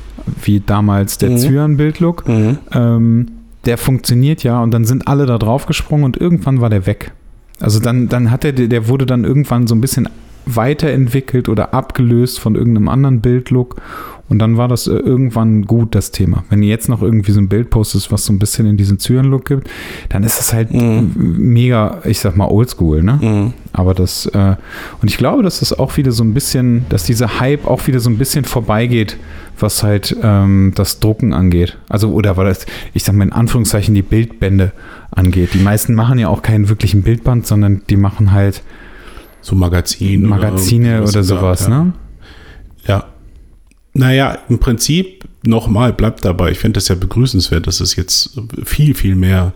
wie damals der Mhm. Zyan-Bildlook, Mhm. ähm, der funktioniert ja und dann sind alle da drauf gesprungen und irgendwann war der weg. Also dann, dann hat er, der wurde dann irgendwann so ein bisschen weiterentwickelt oder abgelöst von irgendeinem anderen Bildlook und dann war das äh, irgendwann gut, das Thema. Wenn ihr jetzt noch irgendwie so ein Bild postest, was so ein bisschen in diesen Zyan-Look gibt, dann ist das halt Mhm. mega, ich sag mal, oldschool, ne? Mhm. Aber das, äh, und ich glaube, dass das auch wieder so ein bisschen, dass dieser Hype auch wieder so ein bisschen vorbeigeht, was halt ähm, das Drucken angeht. Also, oder weil das, ich sag mal in Anführungszeichen, die Bildbände angeht. Die meisten machen ja auch keinen wirklichen Bildband, sondern die machen halt So Magazin. Magazine oder was sowas, ja. ne? Ja. Naja, im Prinzip nochmal, bleibt dabei. Ich finde das ja begrüßenswert, dass es jetzt viel, viel mehr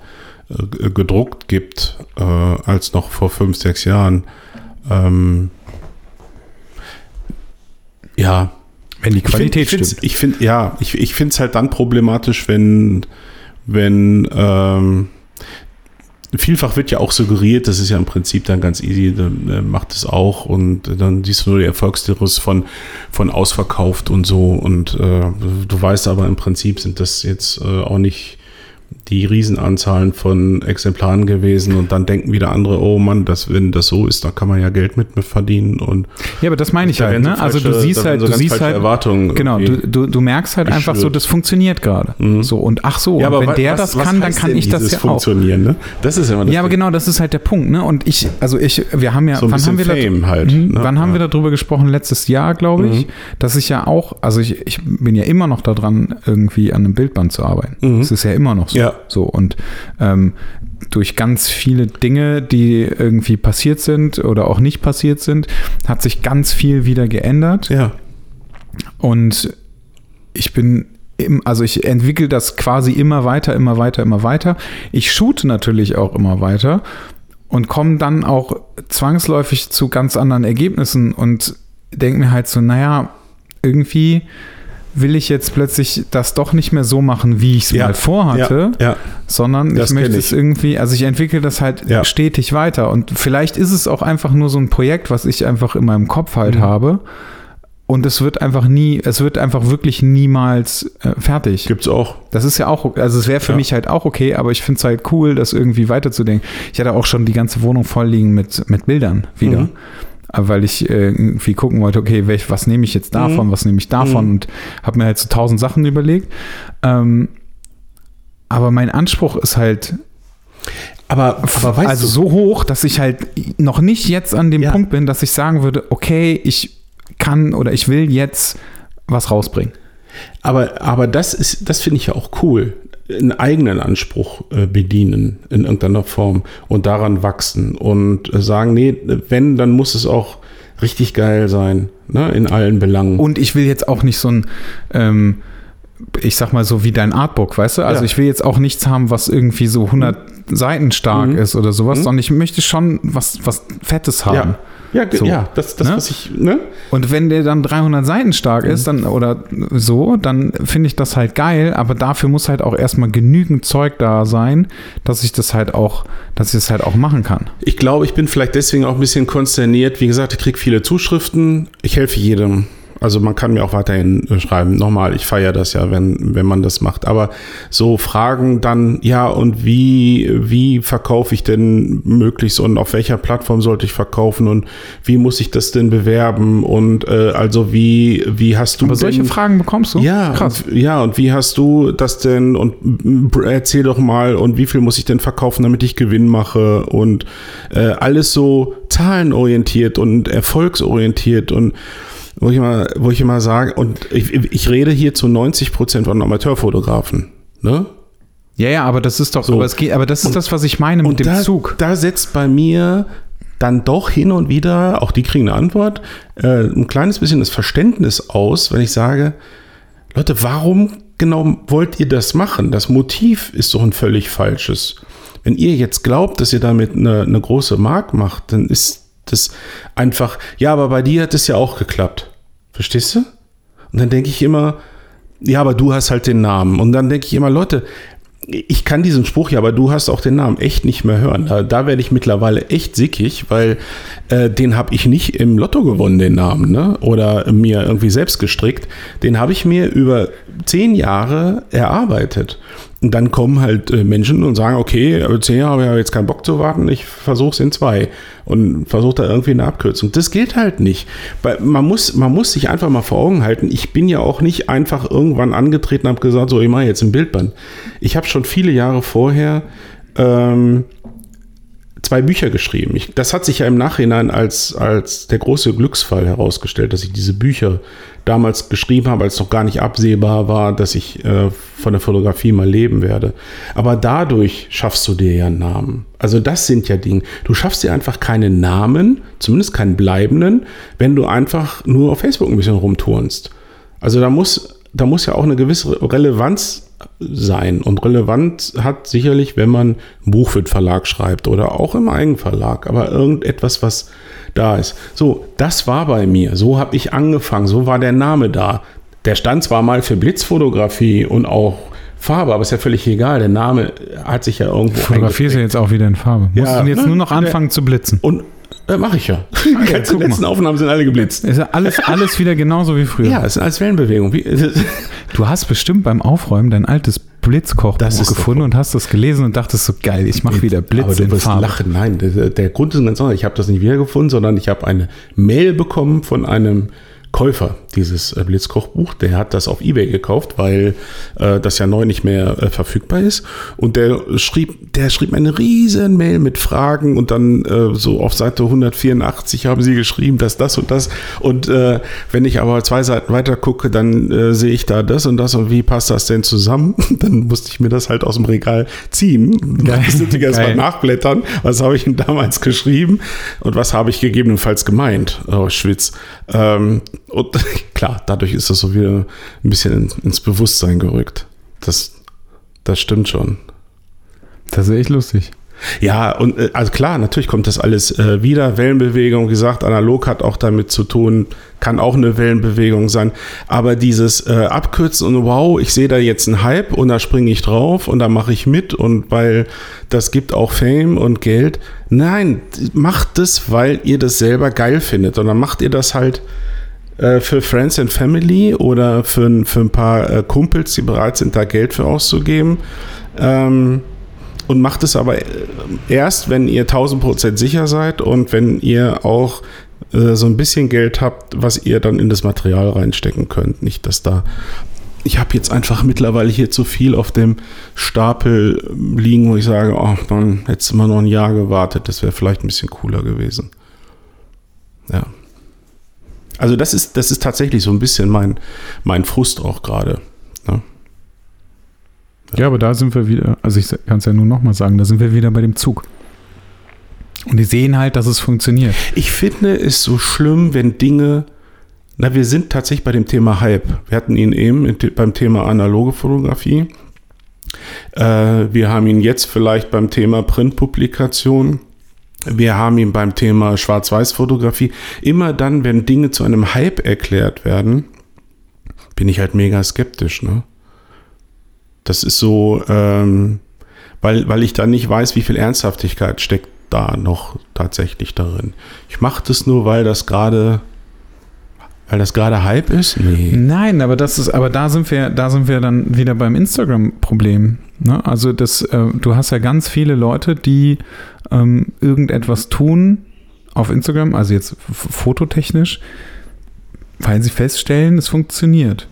äh, gedruckt gibt äh, als noch vor fünf, sechs Jahren. Ähm, ja. Wenn die Qualität ich find, ich stimmt. Ich finde, ja, ich, ich finde es halt dann problematisch, wenn, wenn ähm, vielfach wird ja auch suggeriert, das ist ja im Prinzip dann ganz easy, dann äh, macht es auch und dann siehst du nur die Erfolgstirus von, von ausverkauft und so und äh, du weißt aber im Prinzip sind das jetzt äh, auch nicht die Riesenanzahlen von Exemplaren gewesen und dann denken wieder andere, oh Mann, das, wenn das so ist, dann kann man ja Geld mit, mit verdienen und Ja, aber das meine ich da halt, so ne? Also du falsche- siehst da halt, so du siehst falsche halt, Erwartungen genau, du, du, du merkst halt einfach so, das funktioniert gerade. Mhm. So, und ach so, Ja, und aber wenn wa- der was- das was kann, dann kann ich das ja auch. funktionieren, ne? Das ist immer das Ja, aber genau, das ist halt der Punkt, ne? Und ich, also ich, wir haben ja, So wann haben wir da, Fame halt, Mhm, ne? wann haben Ja. wir darüber gesprochen? Letztes Jahr, glaube ich, Mhm. dass ich ja auch, also ich, ich bin ja immer noch daran, irgendwie an einem Bildband zu arbeiten. Mhm. Das ist ja immer noch so. Ja. So und ähm, durch ganz viele Dinge, die irgendwie passiert sind oder auch nicht passiert sind, hat sich ganz viel wieder geändert. Ja. Und ich bin, im, also ich entwickle das quasi immer weiter, immer weiter, immer weiter. Ich shoote natürlich auch immer weiter und komme dann auch zwangsläufig zu ganz anderen Ergebnissen und denke mir halt so, naja, irgendwie will ich jetzt plötzlich das doch nicht mehr so machen, wie ich es Ja. mal vorhatte, Ja, ja. sondern Das ich möchte kenn es ich. irgendwie, also ich entwickle das halt stetig weiter und vielleicht ist es auch einfach nur so ein Projekt, was ich einfach in meinem Kopf halt Mhm. habe und es wird einfach nie, es wird einfach wirklich niemals äh, fertig. Gibt's auch. Das ist ja auch, also es wäre für mich halt auch okay, aber ich finde es halt cool, das irgendwie weiterzudenken. Ich hatte auch schon die ganze Wohnung voll liegen mit, mit Bildern wieder. Mhm. Weil ich äh, irgendwie gucken wollte, okay, welch, was nehme ich jetzt davon, Mhm. was nehme ich davon Mhm. und habe mir halt so tausend Sachen überlegt. Ähm, aber mein Anspruch ist halt Aber, aber also du, so hoch, dass ich halt noch nicht jetzt an dem Ja. Punkt bin, dass ich sagen würde, okay, ich kann oder ich will jetzt was rausbringen. Aber, aber das ist, das finde ich ja auch cool. Einen eigenen Anspruch äh, bedienen in irgendeiner Form und daran wachsen und äh, sagen, nee, wenn, dann muss es auch richtig geil sein, ne, in allen Belangen. Und ich will jetzt auch nicht so ein, ähm, ich sag mal so wie dein Artbook, weißt du? Also Ja. ich will jetzt auch nichts haben, was irgendwie so 100 Seiten stark Mhm. ist oder sowas, Mhm. sondern ich möchte schon was, was Fettes haben. ja, ja, So. ja, das, das Ne? was ich, ne? Und wenn der dann 300 Seiten stark ist, dann oder so, dann finde ich das halt geil, aber dafür muss halt auch erstmal genügend Zeug da sein, dass ich das halt auch, dass ich das halt auch machen kann. Ich glaube, ich bin vielleicht deswegen auch ein bisschen konsterniert. Wie gesagt, ich kriege viele Zuschriften. Ich helfe jedem. Also man kann mir auch weiterhin äh, schreiben. Nochmal, ich feiere das ja, wenn, wenn man das macht. Aber so Fragen dann, ja, und wie, wie verkaufe ich denn möglichst und auf welcher Plattform sollte ich verkaufen und wie muss ich das denn bewerben? Und äh, also wie, wie hast du Aber solche denn, Fragen bekommst du? ja, krass. Und, ja, und wie hast du das denn? Und mm, erzähl doch mal, und wie viel muss ich denn verkaufen, damit ich Gewinn mache? Und äh, alles so zahlenorientiert und erfolgsorientiert und wo ich immer, wo ich immer sage, und ich, ich rede hier zu 90 Prozent von Amateurfotografen. Ne? Ja, ja, aber das ist doch, So. aber, es geht, aber das ist das, was ich meine mit dem da, Zug. da setzt bei mir dann doch hin und wieder, auch die kriegen eine Antwort, äh, ein kleines bisschen das Verständnis aus, wenn ich sage, Leute, warum genau wollt ihr das machen? Das Motiv ist doch ein völlig falsches. Wenn ihr jetzt glaubt, dass ihr damit eine, eine große Mark macht, dann ist das einfach, ja, aber bei dir hat es ja auch geklappt. Verstehst du? Und dann denke ich immer, ja, aber du hast halt den Namen. Und dann denke ich immer, Leute, ich kann diesen Spruch ja, aber du hast auch den Namen echt nicht mehr hören. Da, da werde ich mittlerweile echt sickig, weil äh, den habe ich nicht im Lotto gewonnen, den Namen, ne? Oder mir irgendwie selbst gestrickt. Den habe ich mir über zehn Jahre erarbeitet. Und dann kommen halt äh, Menschen und sagen, okay, zehn Jahre habe ich jetzt keinen Bock zu warten, ich versuche es in zwei und versuche da irgendwie eine Abkürzung. Das geht halt nicht. Weil man muss, man muss sich einfach mal vor Augen halten, ich bin ja auch nicht einfach irgendwann angetreten und habe gesagt, so, ich mache jetzt ein Bildband. Ich habe schon viele Jahre vorher ähm, zwei Bücher geschrieben. Ich, das hat sich ja im Nachhinein als, als der große Glücksfall herausgestellt, dass ich diese Bücher damals geschrieben habe, als noch gar nicht absehbar war, dass ich äh, von der Fotografie mal leben werde. Aber dadurch schaffst du dir ja einen Namen. Also das sind ja Dinge. Du schaffst dir einfach keinen Namen, zumindest keinen bleibenden, wenn du einfach nur auf Facebook ein bisschen rumturnst. Also da muss, da muss ja auch eine gewisse Relevanz sein. Und relevant hat sicherlich, wenn man ein Buch für den Verlag schreibt oder auch im Eigenverlag, aber irgendetwas, was da ist. So, das war bei mir. So habe ich angefangen. So war der Name da. Der stand zwar mal für Blitzfotografie und auch Farbe, aber ist ja völlig egal. Der Name hat sich ja irgendwo Fotografierst du jetzt auch wieder in Farbe. Musst Ja, du jetzt ne? nur noch anfangen zu blitzen. Und äh, mache ich ja. Die ganzen guck mal. letzten Aufnahmen sind alle geblitzt. Ist ja alles, alles wieder genauso wie früher. Ja, es ist als Wellenbewegung. Wie, Du hast bestimmt beim Aufräumen dein altes Blitzkochbuch gefunden und hast das gelesen und dachtest so geil, ich mache wieder Blitz Aber du in wirst Farbe. lachen. Nein, der, der Grund ist ganz anders. Ich habe das nicht wiedergefunden, sondern ich habe eine Mail bekommen von einem Käufer dieses äh, Blitzkochbuch. Der hat das auf Ebay gekauft, weil äh, das ja neu nicht mehr äh, verfügbar ist. Und der schrieb, der schrieb eine riesen Mail mit Fragen und dann äh, so auf Seite 184 haben sie geschrieben, dass das und das. Und äh, wenn ich aber zwei Seiten weiter gucke, dann äh, sehe ich da das und das und wie passt das denn zusammen? dann musste ich mir das halt aus dem Regal ziehen. Geil. Natürlich erstmal nachblättern. Was habe ich denn damals geschrieben und was habe ich gegebenenfalls gemeint? Oh, Schwitz. Ähm, und klar, dadurch ist das so wieder ein bisschen ins Bewusstsein gerückt. Das, das stimmt schon. Das ist echt lustig. Ja, und äh, also klar, natürlich kommt das alles äh, wieder. Wellenbewegung, wie gesagt, analog hat auch damit zu tun, kann auch eine Wellenbewegung sein. Aber dieses äh, Abkürzen und wow, ich sehe da jetzt einen Hype und da springe ich drauf und da mache ich mit und weil das gibt auch Fame und Geld. Nein, macht das, weil ihr das selber geil findet. Und dann macht ihr das halt äh, für Friends and Family oder für, für ein paar äh, Kumpels, die bereit sind, da Geld für auszugeben. Ähm, und macht es aber äh, erst, wenn ihr 1000% sicher seid und wenn ihr auch äh, so ein bisschen Geld habt, was ihr dann in das Material reinstecken könnt. Nicht, dass da. Ich habe jetzt einfach mittlerweile hier zu viel auf dem Stapel liegen, wo ich sage, oh, dann hättest du mal noch ein Jahr gewartet, das wäre vielleicht ein bisschen cooler gewesen. Ja. Also das ist, das ist tatsächlich so ein bisschen mein, mein Frust auch gerade. Ne? Ja, aber da sind wir wieder, also ich kann es ja nur nochmal sagen, da sind wir wieder bei dem Zug. Und die sehen halt, dass es funktioniert. Ich finde es so schlimm, wenn Dinge, na, wir sind tatsächlich bei dem Thema Hype. Wir hatten ihn eben beim Thema analoge Fotografie. Äh, wir haben ihn jetzt vielleicht beim Thema Printpublikation. Wir haben ihn beim Thema Schwarz-Weiß-Fotografie. Immer dann, wenn Dinge zu einem Hype erklärt werden, bin ich halt mega skeptisch. Ne? Das ist so, ähm, weil, weil ich da nicht weiß, wie viel Ernsthaftigkeit steckt da noch tatsächlich darin. Ich mache das nur, weil das gerade weil das gerade Hype ist? Nee. Nein, aber das ist, aber da sind wir, da sind wir dann wieder beim Instagram-Problem. Ne? Also das, äh, du hast ja ganz viele Leute, die ähm, irgendetwas tun auf Instagram, also jetzt fototechnisch, weil sie feststellen, es funktioniert.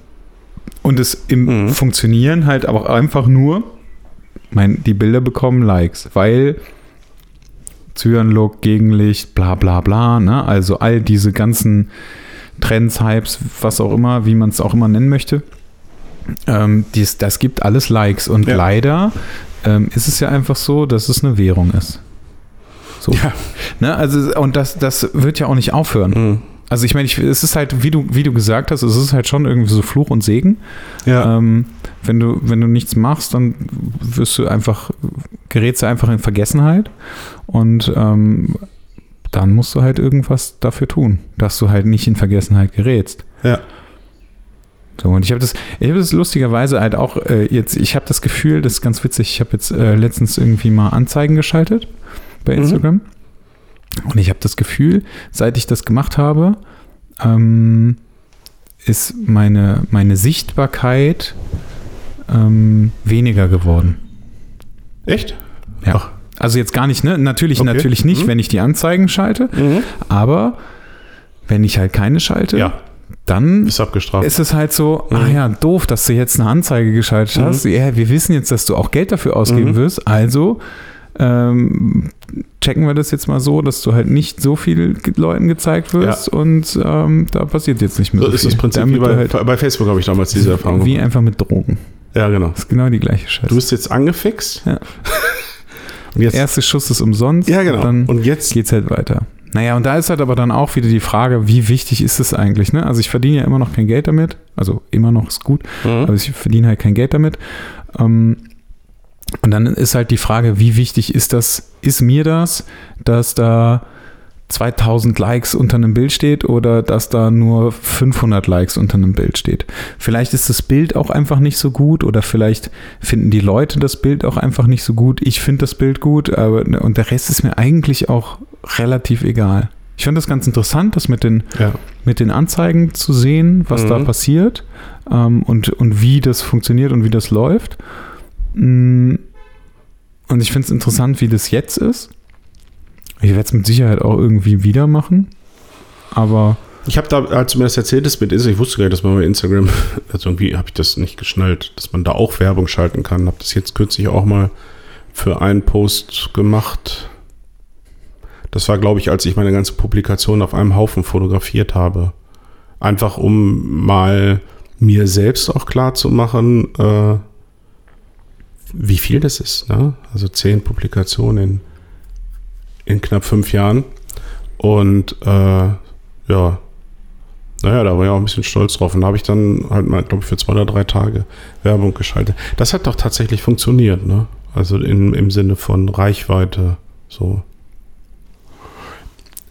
Und es im mhm. Funktionieren halt aber einfach nur, mein, die Bilder bekommen Likes, weil Zyan-Look, Gegenlicht, bla bla bla, ne? Also all diese ganzen Trends, Hypes, was auch immer, wie man es auch immer nennen möchte. Ähm, dies, das gibt alles Likes. Und ja. leider ähm, ist es ja einfach so, dass es eine Währung ist. So. Ja. Ne? Also, und das, das wird ja auch nicht aufhören. Mhm. Also ich meine, ich, es ist halt, wie du, wie du gesagt hast, es ist halt schon irgendwie so Fluch und Segen. Ja. Ähm, wenn du, wenn du nichts machst, dann wirst du einfach, gerätst du einfach in Vergessenheit und ähm, dann musst du halt irgendwas dafür tun, dass du halt nicht in Vergessenheit gerätst. Ja. So, und ich habe das, ich habe das lustigerweise halt auch äh, jetzt, ich habe das Gefühl, das ist ganz witzig, ich habe jetzt äh, letztens irgendwie mal Anzeigen geschaltet bei mhm. Instagram. Mhm. Und ich habe das Gefühl, seit ich das gemacht habe, ähm, ist meine, meine Sichtbarkeit ähm, weniger geworden. Echt? Ja. Ach. Also jetzt gar nicht, ne? Natürlich, okay. natürlich nicht, mhm. wenn ich die Anzeigen schalte. Mhm. Aber wenn ich halt keine schalte, ja. dann ist, abgestraft. ist es halt so, mhm. ah ja, doof, dass du jetzt eine Anzeige geschaltet hast. Mhm. Ja, wir wissen jetzt, dass du auch Geld dafür ausgeben mhm. wirst. Also ähm, checken wir das jetzt mal so, dass du halt nicht so viel Leuten gezeigt wirst ja. und ähm, da passiert jetzt nicht mehr so, so ist das Prinzip wie bei, halt bei Facebook habe ich damals diese Erfahrung Wie gemacht. einfach mit Drogen. Ja, genau. Das ist genau die gleiche Scheiße. Du bist jetzt angefixt. Ja. und jetzt, Erster Schuss ist umsonst. Ja, genau. Und, und jetzt geht's halt weiter. Naja, und da ist halt aber dann auch wieder die Frage, wie wichtig ist es eigentlich? Ne? Also ich verdiene ja immer noch kein Geld damit. Also immer noch ist gut, mhm. aber ich verdiene halt kein Geld damit. Ähm, und dann ist halt die Frage, wie wichtig ist das, ist mir das, dass da 2000 Likes unter einem Bild steht oder dass da nur 500 Likes unter einem Bild steht. Vielleicht ist das Bild auch einfach nicht so gut oder vielleicht finden die Leute das Bild auch einfach nicht so gut. Ich finde das Bild gut, aber und der Rest ist mir eigentlich auch relativ egal. Ich fand das ganz interessant, das mit den, ja. mit den Anzeigen zu sehen, was mhm. da passiert ähm, und, und wie das funktioniert und wie das läuft. Mm, und ich finde es interessant, wie das jetzt ist. Ich werde es mit Sicherheit auch irgendwie wieder machen. Aber. Ich habe da, als du mir das erzählt hast mit Instagram, ich wusste gar nicht, dass man bei Instagram, also irgendwie habe ich das nicht geschnallt, dass man da auch Werbung schalten kann. Habe das jetzt kürzlich auch mal für einen Post gemacht. Das war, glaube ich, als ich meine ganze Publikation auf einem Haufen fotografiert habe. Einfach um mal mir selbst auch klar zu machen, äh, wie viel das ist. Ne? Also zehn Publikationen in, in knapp fünf Jahren. Und äh, ja, naja, da war ich auch ein bisschen stolz drauf. Und da habe ich dann halt mal, glaube ich, für zwei oder drei Tage Werbung geschaltet. Das hat doch tatsächlich funktioniert, ne? Also in, im Sinne von Reichweite, so.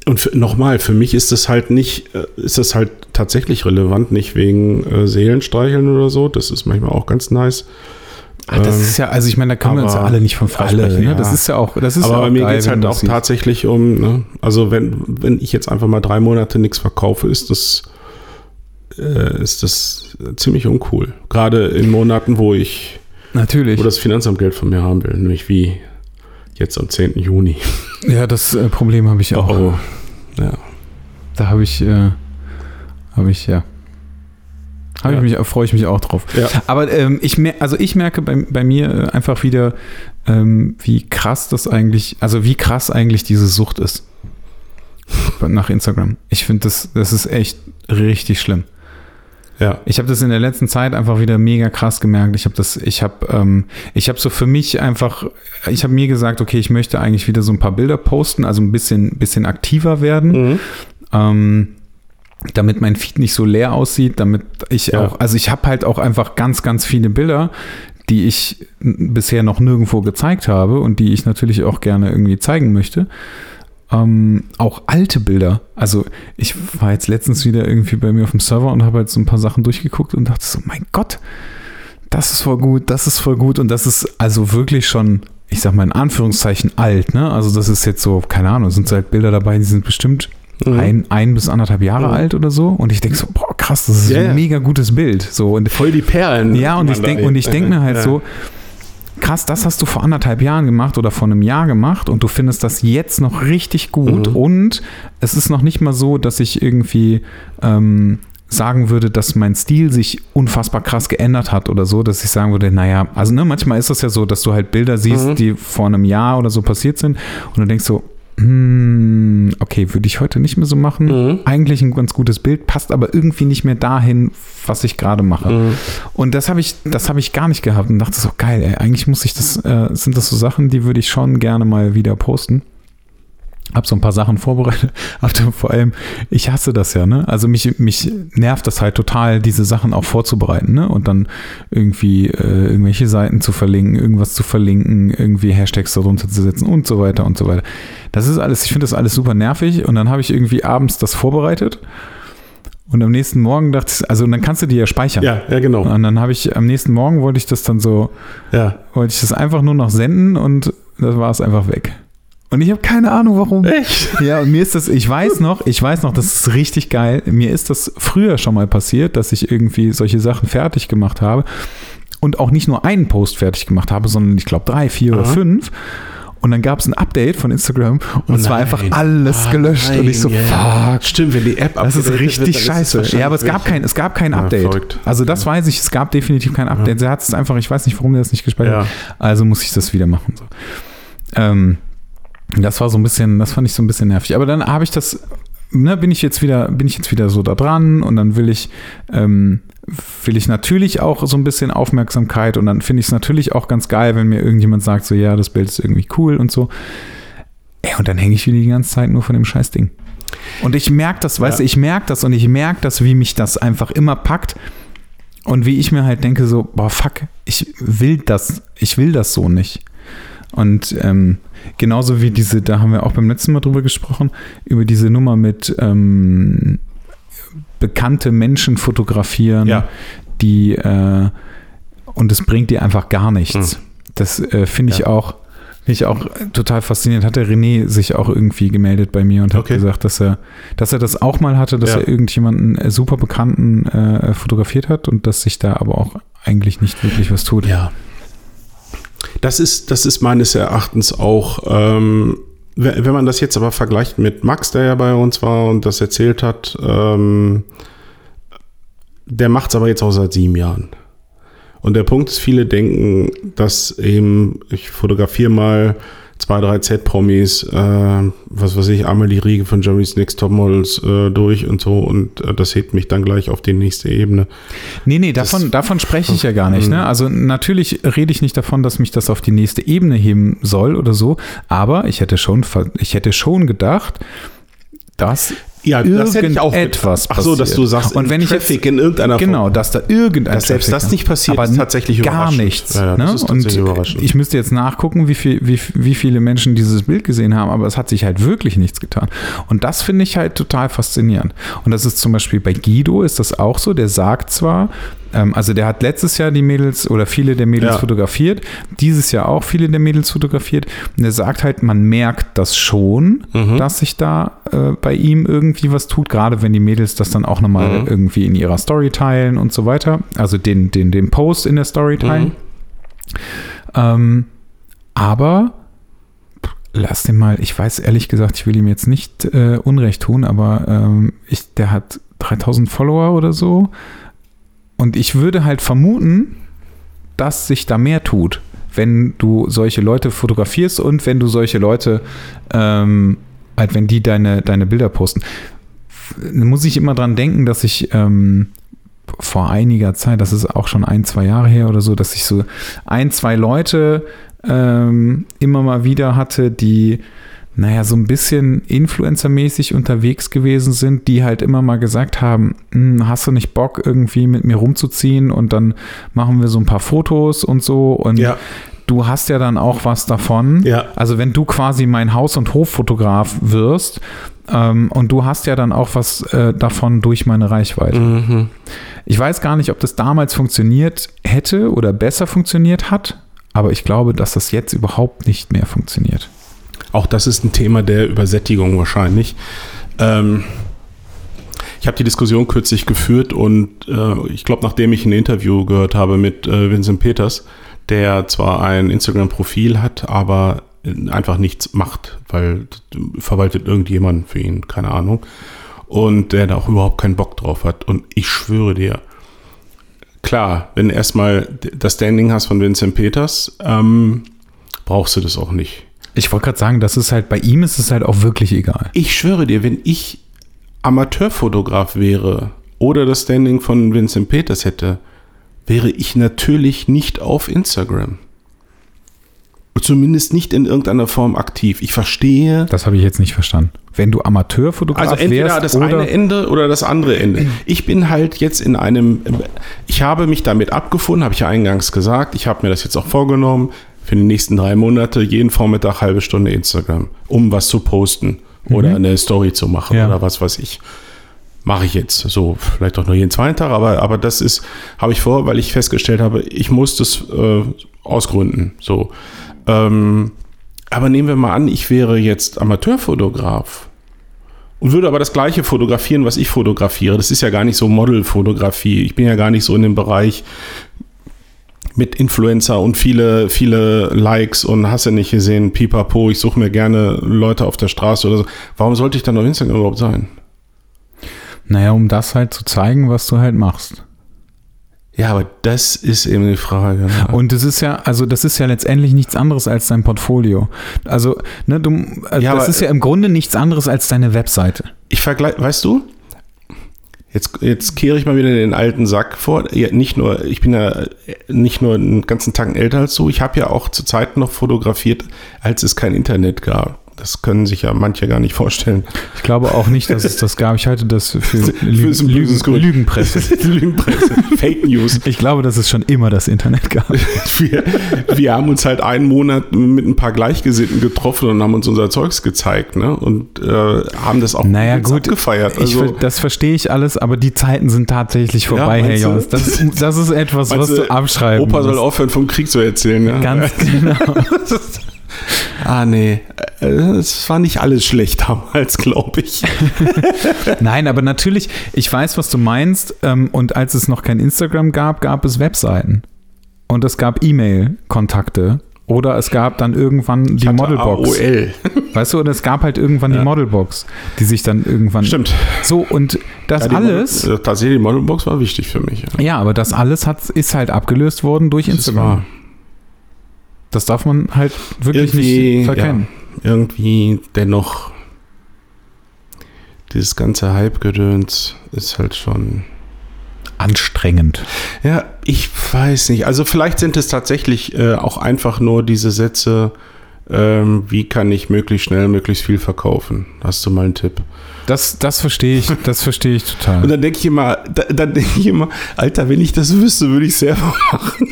Und nochmal, für mich ist das halt nicht, äh, ist das halt tatsächlich relevant, nicht wegen äh, Seelenstreicheln oder so. Das ist manchmal auch ganz nice. Ach, das ähm, ist ja, also ich meine, da können wir uns ja alle nicht von freisprechen. Ne? Ja. Das ist ja auch, das ist Aber ja auch bei mir geht es halt auch tatsächlich um, ne? also wenn, wenn ich jetzt einfach mal drei Monate nichts verkaufe, ist das, äh, ist das ziemlich uncool. Gerade in Monaten, wo ich, Natürlich. wo das Finanzamt Geld von mir haben will, nämlich wie jetzt am 10. Juni. Ja, das äh, Problem habe ich auch. Oh, ja. Da habe ich, äh, habe ich, ja. Habe ja. ich mich, freue ich mich auch drauf. Ja. Aber ähm, ich, mer also ich merke bei, bei mir äh, einfach wieder, ähm, wie krass das eigentlich, also wie krass eigentlich diese Sucht ist. Nach Instagram. Ich finde, das, das ist echt richtig schlimm. Ja. Ich habe das in der letzten Zeit einfach wieder mega krass gemerkt. Ich habe das, ich habe, ähm, ich habe so für mich einfach, ich habe mir gesagt, okay, ich möchte eigentlich wieder so ein paar Bilder posten, also ein bisschen, bisschen aktiver werden. Mhm. Ähm, damit mein Feed nicht so leer aussieht, damit ich ja. auch, also ich habe halt auch einfach ganz, ganz viele Bilder, die ich bisher noch nirgendwo gezeigt habe und die ich natürlich auch gerne irgendwie zeigen möchte. Ähm, auch alte Bilder. Also ich war jetzt letztens wieder irgendwie bei mir auf dem Server und habe halt so ein paar Sachen durchgeguckt und dachte so, mein Gott, das ist voll gut, das ist voll gut und das ist also wirklich schon, ich sag mal in Anführungszeichen alt, ne? Also das ist jetzt so, keine Ahnung, sind halt Bilder dabei, die sind bestimmt Mhm. Ein, ein bis anderthalb Jahre mhm. alt oder so. Und ich denke so, boah, krass, das ist yeah. ein mega gutes Bild. So, und Voll die Perlen. Ja, und ich denke, und ich denke mir halt ja. so, krass, das hast du vor anderthalb Jahren gemacht oder vor einem Jahr gemacht und du findest das jetzt noch richtig gut. Mhm. Und es ist noch nicht mal so, dass ich irgendwie ähm, sagen würde, dass mein Stil sich unfassbar krass geändert hat oder so, dass ich sagen würde, naja, also ne, manchmal ist das ja so, dass du halt Bilder siehst, mhm. die vor einem Jahr oder so passiert sind und du denkst so, okay, würde ich heute nicht mehr so machen. Mhm. Eigentlich ein ganz gutes Bild, passt aber irgendwie nicht mehr dahin, was ich gerade mache. Mhm. Und das habe ich, das habe ich gar nicht gehabt und dachte so, geil, ey, eigentlich muss ich das, äh, sind das so Sachen, die würde ich schon gerne mal wieder posten habe so ein paar Sachen vorbereitet, aber vor allem, ich hasse das ja, ne? Also mich, mich nervt das halt total, diese Sachen auch vorzubereiten, ne? Und dann irgendwie äh, irgendwelche Seiten zu verlinken, irgendwas zu verlinken, irgendwie Hashtags darunter zu setzen und so weiter und so weiter. Das ist alles, ich finde das alles super nervig und dann habe ich irgendwie abends das vorbereitet. Und am nächsten Morgen dachte ich, also dann kannst du die ja speichern. Ja, ja, genau. Und dann habe ich, am nächsten Morgen wollte ich das dann so, ja. wollte ich das einfach nur noch senden und das war es einfach weg. Und ich habe keine Ahnung, warum. Echt? Ja, und mir ist das, ich weiß noch, ich weiß noch, das ist richtig geil. Mir ist das früher schon mal passiert, dass ich irgendwie solche Sachen fertig gemacht habe und auch nicht nur einen Post fertig gemacht habe, sondern ich glaube drei, vier Aha. oder fünf. Und dann gab es ein Update von Instagram und oh es war einfach alles gelöscht. Nein, und ich so, yeah. fuck. Stimmt, wenn die App Das ist richtig wird, scheiße. Ist ja, aber es gab kein, es gab kein Update. Ja, also das ja. weiß ich, es gab definitiv kein Update. Ja. Er hat es einfach, ich weiß nicht, warum der das nicht gespeichert hat. Also muss ich das wieder machen. So. Ähm, das war so ein bisschen, das fand ich so ein bisschen nervig. Aber dann habe ich das, ne, bin ich jetzt wieder, bin ich jetzt wieder so da dran und dann will ich, ähm, will ich natürlich auch so ein bisschen Aufmerksamkeit und dann finde ich es natürlich auch ganz geil, wenn mir irgendjemand sagt, so ja, das Bild ist irgendwie cool und so. Ey, und dann hänge ich wieder die ganze Zeit nur von dem Scheißding. Und ich merke das, weißt ja. du, ich merke das und ich merke das, wie mich das einfach immer packt. Und wie ich mir halt denke, so, boah, fuck, ich will das, ich will das so nicht. Und ähm, genauso wie diese, da haben wir auch beim letzten Mal drüber gesprochen, über diese Nummer mit ähm, bekannte Menschen fotografieren, ja. die äh, und es bringt dir einfach gar nichts. Mhm. Das äh, finde ich ja. auch Finde ich auch total faszinierend. Hat der René sich auch irgendwie gemeldet bei mir und hat okay. gesagt, dass er, dass er das auch mal hatte, dass ja. er irgendjemanden äh, super Bekannten äh, fotografiert hat und dass sich da aber auch eigentlich nicht wirklich was tut. Ja, das ist, das ist meines Erachtens auch, ähm, wenn man das jetzt aber vergleicht mit Max, der ja bei uns war und das erzählt hat, ähm, der macht es aber jetzt auch seit sieben Jahren. Und der Punkt ist, viele denken, dass eben, ich fotografiere mal zwei, drei Z-Promis, äh, was weiß ich, einmal die Riege von Jerry's Next Topmodels äh, durch und so und äh, das hebt mich dann gleich auf die nächste Ebene. Nee, nee, davon, das, davon spreche ich ja gar nicht. Ne? Mhm. Also natürlich rede ich nicht davon, dass mich das auf die nächste Ebene heben soll oder so, aber ich hätte schon, ich hätte schon gedacht, dass Ja, das hätte ich auch irgendetwas Ach so, dass du sagst, und wenn ich Traffic jetzt, in irgendeiner genau, Form. dass da irgendein Dass selbst Traffic das nicht passiert, aber ist tatsächlich gar nichts. Ja, ne? das ist und tatsächlich überraschend. ich müsste jetzt nachgucken, wie, viel, wie, wie viele Menschen dieses Bild gesehen haben, aber es hat sich halt wirklich nichts getan. Und das finde ich halt total faszinierend. Und das ist zum Beispiel bei Guido ist das auch so. Der sagt zwar, also der hat letztes Jahr die Mädels oder viele der Mädels Ja. fotografiert, dieses Jahr auch viele der Mädels fotografiert. Und er sagt halt, man merkt das schon, Mhm. dass sich da äh, bei ihm irgendwie was tut, gerade wenn die Mädels das dann auch nochmal Mhm. irgendwie in ihrer Story teilen und so weiter. Also den, den, den Post in der Story teilen. Mhm. Ähm, aber lass den mal, ich weiß ehrlich gesagt, ich will ihm jetzt nicht äh, Unrecht tun, aber ähm, ich, der hat 3000 Follower oder so. Und ich würde halt vermuten, dass sich da mehr tut, wenn du solche Leute fotografierst und wenn du solche Leute, ähm, halt, wenn die deine, deine Bilder posten. Muss ich immer dran denken, dass ich ähm, vor einiger Zeit, das ist auch schon ein, zwei Jahre her oder so, dass ich so ein, zwei Leute ähm, immer mal wieder hatte, die, naja, so ein bisschen influencermäßig unterwegs gewesen sind, die halt immer mal gesagt haben, "Hm, hast du nicht Bock, irgendwie mit mir rumzuziehen und dann machen wir so ein paar Fotos und so und Ja. du hast ja dann auch was davon. Ja. Also wenn du quasi mein Haus- und Hoffotograf wirst ähm, und du hast ja dann auch was äh, davon durch meine Reichweite. Mhm. Ich weiß gar nicht, ob das damals funktioniert hätte oder besser funktioniert hat, aber ich glaube, dass das jetzt überhaupt nicht mehr funktioniert. Auch das ist ein Thema der Übersättigung wahrscheinlich. Ähm, ich habe die Diskussion kürzlich geführt und äh, ich glaube, nachdem ich ein Interview gehört habe mit äh, Vincent Peters, der zwar ein Instagram-Profil hat, aber äh, einfach nichts macht, weil verwaltet irgendjemand für ihn, keine Ahnung. Und der da auch überhaupt keinen Bock drauf hat. Und ich schwöre dir, klar, wenn du erstmal das Standing hast von Vincent Peters, ähm, brauchst du das auch nicht. Ich wollte gerade sagen, das ist halt bei ihm ist es halt auch wirklich egal. Ich schwöre dir, wenn ich Amateurfotograf wäre oder das Standing von Vincent Peters hätte, wäre ich natürlich nicht auf Instagram. Zumindest nicht in irgendeiner Form aktiv. Ich verstehe. Das habe ich jetzt nicht verstanden. Wenn du Amateurfotograf Also entweder wärst das oder eine Ende oder das andere Ende. Ich bin halt jetzt in einem, ich habe mich damit abgefunden, habe ich ja eingangs gesagt. Ich habe mir das jetzt auch vorgenommen, für die nächsten drei Monate jeden Vormittag halbe Stunde Instagram, um was zu posten oder eine Story zu machen Ja. oder was weiß ich. Mache ich jetzt so, vielleicht auch nur jeden zweiten Tag, aber, aber das ist, habe ich vor, weil ich festgestellt habe, ich muss das äh, ausgründen. So. Ähm, aber nehmen wir mal an, ich wäre jetzt Amateurfotograf und würde aber das gleiche fotografieren, was ich fotografiere. Das ist ja gar nicht so Modelfotografie. Ich bin ja gar nicht so in dem Bereich mit Influencer und viele, viele Likes und hast ja nicht gesehen, pipapo, ich suche mir gerne Leute auf der Straße oder so. Warum sollte ich dann auf Instagram überhaupt sein? naja, um das halt zu zeigen, was du halt machst. Ja, aber das ist eben die Frage. Ne? Und das ist ja, also das ist ja letztendlich nichts anderes als dein Portfolio. Also, ne, du, äh, Ja, das ist ja im Grunde nichts anderes als deine Webseite. Ich vergleiche, weißt du, jetzt, jetzt kehre ich mal wieder den alten Sack vor. Ja, nicht nur, ich bin ja nicht nur einen ganzen Tag älter als du, ich habe ja auch zur Zeit noch fotografiert, als es kein Internet gab. Das können sich ja manche gar nicht vorstellen. Ich glaube auch nicht, dass es das gab. Ich halte das für Lü Lügen. Lügenpresse. Lügenpresse, Fake News. Ich glaube, dass es schon immer das Internet gab. Wir, wir haben uns halt einen Monat mit ein paar Gleichgesinnten getroffen und haben uns unser Zeugs gezeigt, ne? Und äh, haben das auch Naja, gut. abgefeiert. Ich, Also, ver- das verstehe ich alles, aber die Zeiten sind tatsächlich vorbei, Herr meinst du? Jonas. Das, ist- das ist etwas, was du abschreiben Opa soll aufhören, vom Krieg zu erzählen, ja? Ganz genau. Ah, nee. Äh, Es war nicht alles schlecht damals, glaube ich. Nein, aber natürlich, ich weiß, was du meinst. Ähm, und als es noch kein Instagram gab, gab es Webseiten. Und es gab E-Mail-Kontakte. Oder es gab dann irgendwann die Hatte Modelbox. AOL. Weißt du, und es gab halt irgendwann die Modelbox, die sich dann irgendwann. Stimmt. So, und das Ja, alles. Model, tatsächlich, die Modelbox war wichtig für mich. Ja. Ja, aber das alles hat, ist halt abgelöst worden durch Das Instagram. Das darf man halt wirklich irgendwie, nicht verkennen. Ja, irgendwie dennoch dieses ganze Hype-Gedöns ist halt schon. Anstrengend. Ja, ich weiß nicht. Also vielleicht sind es tatsächlich äh, auch einfach nur diese Sätze, ähm, wie kann ich möglichst schnell, möglichst viel verkaufen? Hast du mal einen Tipp? Das, das verstehe ich, das verstehe ich Und total. dann denke ich immer, da, dann denke ich immer, Alter, wenn ich das wüsste, würde ich es selber machen.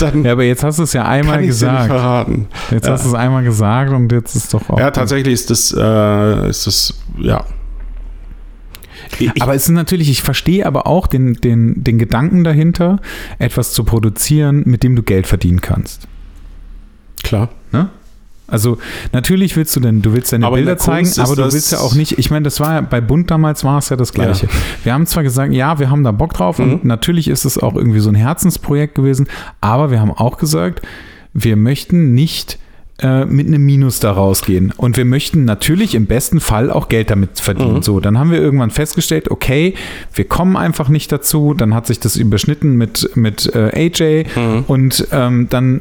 Dann Ja, aber jetzt hast du es ja einmal nicht gesagt. verraten. Jetzt Ja. hast du es einmal gesagt und jetzt ist doch auch. Ja, tatsächlich ist das, äh, ist das, ja. Ich, Aber es ist natürlich, ich verstehe aber auch den, den, den Gedanken dahinter, etwas zu produzieren, mit dem du Geld verdienen kannst. klar. Also natürlich willst du denn, du willst deine Aber Bilder zeigen, aber du willst ja auch nicht, ich meine, das war ja bei Bund damals war es ja das Gleiche. Wir haben zwar gesagt, ja, wir haben da Bock drauf und Mhm. natürlich ist es auch irgendwie so ein Herzensprojekt gewesen, aber wir haben auch gesagt, wir möchten nicht äh, mit einem Minus da rausgehen. Und wir möchten natürlich im besten Fall auch Geld damit verdienen. Mhm. So, dann haben wir irgendwann festgestellt, okay, wir kommen einfach nicht dazu. Dann hat sich das überschnitten mit, mit äh, AJ Mhm. und ähm, dann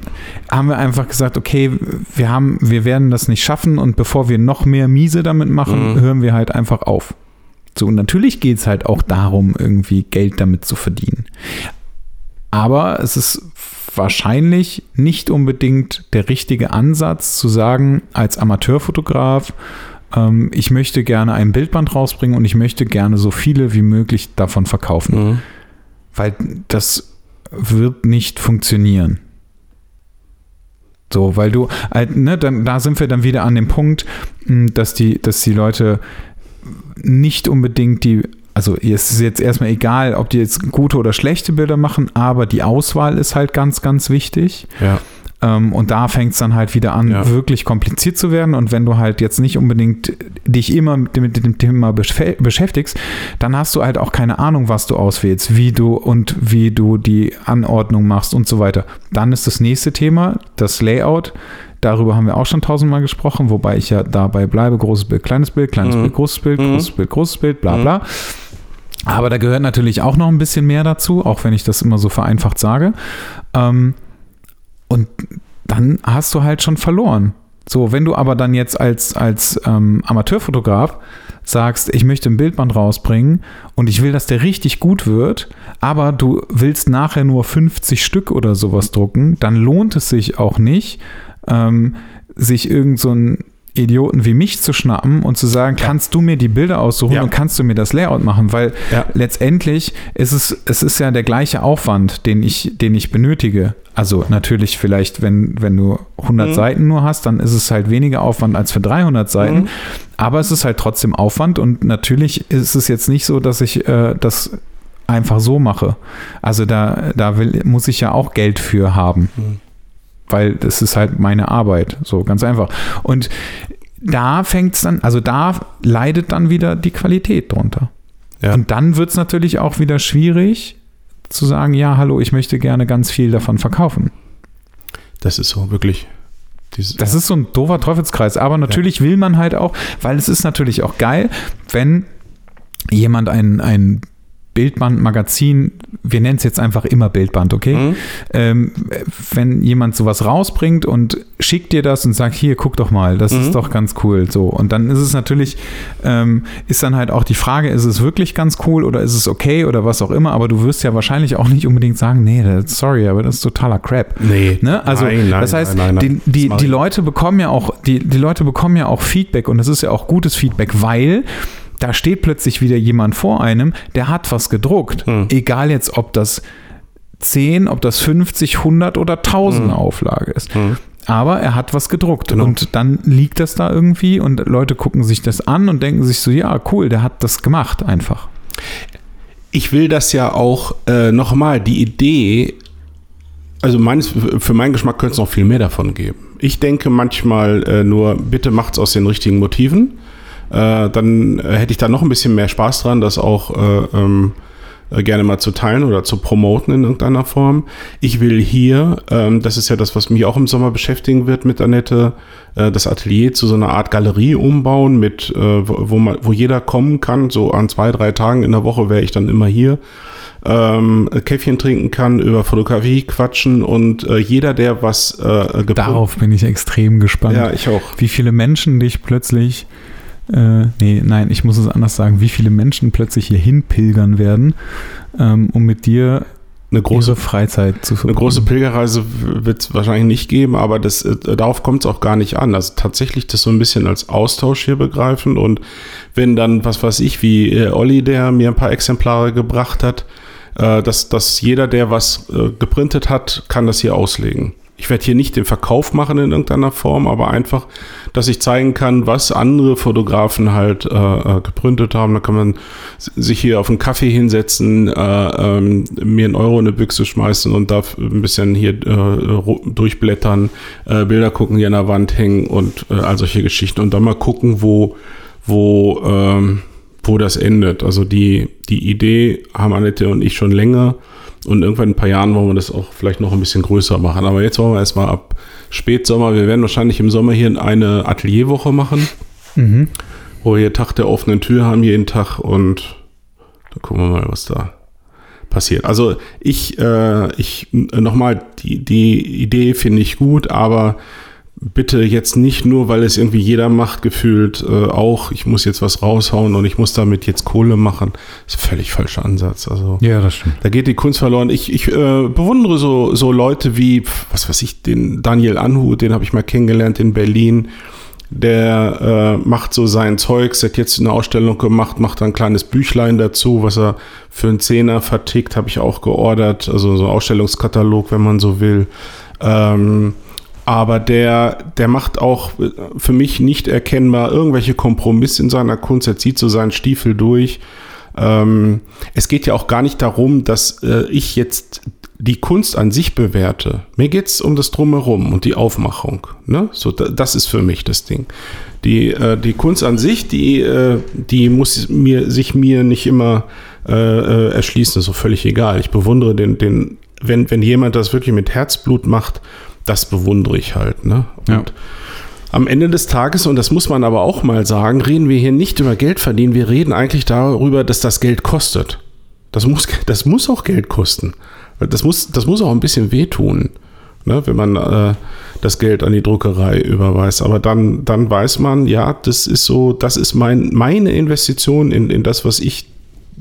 haben wir einfach gesagt, okay, wir haben, wir werden das nicht schaffen und bevor wir noch mehr Miese damit machen, Mhm. hören wir halt einfach auf. So, und natürlich geht es halt auch darum, irgendwie Geld damit zu verdienen. Aber es ist wahrscheinlich nicht unbedingt der richtige Ansatz zu sagen, als Amateurfotograf, ähm, ich möchte gerne ein Bildband rausbringen und ich möchte gerne so viele wie möglich davon verkaufen. Mhm. Weil das wird nicht funktionieren. So, weil du, halt, ne, dann, da sind wir dann wieder an dem Punkt, dass die, dass die Leute nicht unbedingt die, also es ist jetzt erstmal egal, ob die jetzt gute oder schlechte Bilder machen, aber die Auswahl ist halt ganz, ganz wichtig. Ja. Ähm, und da fängt es dann halt wieder an, Ja. wirklich kompliziert zu werden. Und wenn du halt jetzt nicht unbedingt dich immer mit dem, mit dem Thema beschä- beschäftigst, dann hast du halt auch keine Ahnung, was du auswählst, wie du und wie du die Anordnung machst und so weiter. Dann ist das nächste Thema das Layout. Darüber haben wir auch schon tausendmal gesprochen, wobei ich ja dabei bleibe: großes Bild, kleines Bild, kleines Mhm. Bild, großes Bild, Mhm. großes Bild, großes Bild, bla Mhm. Aber da gehört natürlich auch noch ein bisschen mehr dazu, auch wenn ich das immer so vereinfacht sage. Ähm, und dann hast du halt schon verloren. So, wenn du aber dann jetzt als, als ähm, Amateurfotograf sagst, ich möchte ein Bildband rausbringen und ich will, dass der richtig gut wird, aber du willst nachher nur 50 Stück oder sowas drucken, dann lohnt es sich auch nicht, ähm, sich irgend so Idioten wie mich zu schnappen und zu sagen, kannst du mir die Bilder aussuchen Ja. und kannst du mir das Layout machen, weil Ja. letztendlich ist es, es ist ja der gleiche Aufwand, den ich, den ich benötige. Also natürlich vielleicht, wenn, wenn du 100 Mhm. Seiten nur hast, dann ist es halt weniger Aufwand als für 300 Seiten. Mhm. Aber es ist halt trotzdem Aufwand und natürlich ist es jetzt nicht so, dass ich äh, das einfach so mache. Also da, da will, muss ich ja auch Geld für haben Mhm. Weil das ist halt meine Arbeit. So ganz einfach. Und da fängt es dann, also da leidet dann wieder die Qualität drunter. Ja. Und dann wird es natürlich auch wieder schwierig zu sagen, ja, hallo, ich möchte gerne ganz viel davon verkaufen. Das ist so, wirklich. Dieses, Das ist so ein doofer Teufelskreis. Aber natürlich will man halt auch, weil es ist natürlich auch geil, wenn jemand ein, ein Bildband, Magazin, wir nennen es jetzt einfach immer Bildband, okay? Mhm. ähm, wenn jemand sowas rausbringt und schickt dir das und sagt, hier, guck doch mal, das Mhm. ist doch ganz cool. So. Und dann ist es natürlich, ähm, ist dann halt auch die Frage, ist es wirklich ganz cool oder ist es okay oder was auch immer, aber du wirst ja wahrscheinlich auch nicht unbedingt sagen, nee, das, sorry, aber das ist totaler Crap. Nee. Ne? Also nein, nein, das heißt, nein, die, die, Das die. Leute bekommen ja auch, die, die Leute bekommen ja auch Feedback und das ist ja auch gutes Feedback, weil da steht plötzlich wieder jemand vor einem, der hat was gedruckt. Hm. Egal jetzt, ob das 10, ob das 50, 100 oder 1000 Hm. Auflage ist. Mhm. Aber er hat was gedruckt Genau. und dann liegt das da irgendwie und Leute gucken sich das an und denken sich so, ja, cool, der hat das gemacht einfach. ich will das ja auch äh, nochmal, die Idee, also meines, für meinen Geschmack könnte es noch viel mehr davon geben. Ich denke manchmal äh, nur, bitte macht's aus den richtigen Motiven. Äh, dann äh, hätte ich da noch ein bisschen mehr Spaß dran, das auch äh, ähm, äh, gerne mal zu teilen oder zu promoten in irgendeiner Form. Ich will hier, ähm, das ist ja das, was mich auch im Sommer beschäftigen wird mit Annette, äh, das Atelier zu so einer Art Galerie umbauen, mit, äh, wo, wo, man, wo jeder kommen kann. So an zwei, drei Tagen in der Woche wäre ich dann immer hier. Ähm, Käffchen trinken kann, über Fotografie quatschen und äh, jeder, der was äh, gepro- Darauf bin ich extrem gespannt. Ja, ich auch. wie viele Menschen dich plötzlich, äh, nee, nein, ich muss es anders sagen, wie viele Menschen plötzlich hier hinpilgern werden, ähm, um mit dir eine große Freizeit zu verbringen. Eine große Pilgerreise wird es wahrscheinlich nicht geben, aber das, äh, darauf kommt es auch gar nicht an. Also tatsächlich das so ein bisschen als Austausch hier begreifen und wenn dann, was weiß ich, wie äh, Olli, der mir ein paar Exemplare gebracht hat, äh, dass, dass jeder, der was äh, geprintet hat, kann das hier auslegen. Ich werde hier nicht den Verkauf machen in irgendeiner Form, aber einfach, dass ich zeigen kann, was andere Fotografen halt äh, äh geprintet haben. Da kann man sich hier auf einen Kaffee hinsetzen, äh, ähm, mir einen Euro in eine Büchse schmeißen und da ein bisschen hier äh, durchblättern, äh, Bilder gucken, die an der Wand hängen und äh, all solche Geschichten. Und dann mal gucken, wo, wo, ähm, wo das endet. Also die, die Idee haben Annette und ich schon länger. Und irgendwann in ein paar Jahren wollen wir das auch vielleicht noch ein bisschen größer machen. Aber jetzt wollen wir erstmal ab Spätsommer. Wir werden wahrscheinlich im Sommer hier eine Atelierwoche machen, mhm. wo wir hier Tag der offenen Tür haben jeden Tag und dann gucken wir mal, was da passiert. Also ich, äh, ich nochmal, die, die Idee finde ich gut, aber bitte jetzt nicht nur, weil es irgendwie jeder macht, gefühlt äh, auch, ich muss jetzt was raushauen und ich muss damit jetzt Kohle machen. Das ist ein völlig falscher Ansatz. Also, ja, das stimmt. Da geht die Kunst verloren. Ich, ich äh, bewundere so, so Leute wie, was weiß ich, den Daniel Anhu, den habe ich mal kennengelernt in Berlin. Der äh, macht so sein Zeugs, hat jetzt eine Ausstellung gemacht, macht ein kleines Büchlein dazu, was er für einen Zehner vertickt, habe ich auch geordert. Also so ein Ausstellungskatalog, wenn man so will. Ähm, aber der, der macht auch für mich nicht erkennbar irgendwelche Kompromisse in seiner Kunst. Er zieht so seinen Stiefel durch. Ähm, es geht ja auch gar nicht darum, dass äh, ich jetzt die Kunst an sich bewerte. Mir geht es um das Drumherum und die Aufmachung. Ne? So, das ist für mich das Ding. Die, äh, die Kunst an sich, die, äh, die muss mir, sich mir nicht immer äh, äh erschließen, das ist so völlig egal. Ich bewundere den, den wenn, wenn jemand das wirklich mit Herzblut macht das bewundere ich halt. Ne? Und ja. am Ende des Tages, und das muss man aber auch mal sagen, reden wir hier nicht über Geld verdienen, wir reden eigentlich darüber, dass das Geld kostet. Das muss, das muss auch Geld kosten. Das muss, das muss auch ein bisschen wehtun, ne? wenn man äh, das Geld an die Druckerei überweist. Aber dann, dann weiß man, ja, das ist so, das ist mein, meine Investition in, in das, was ich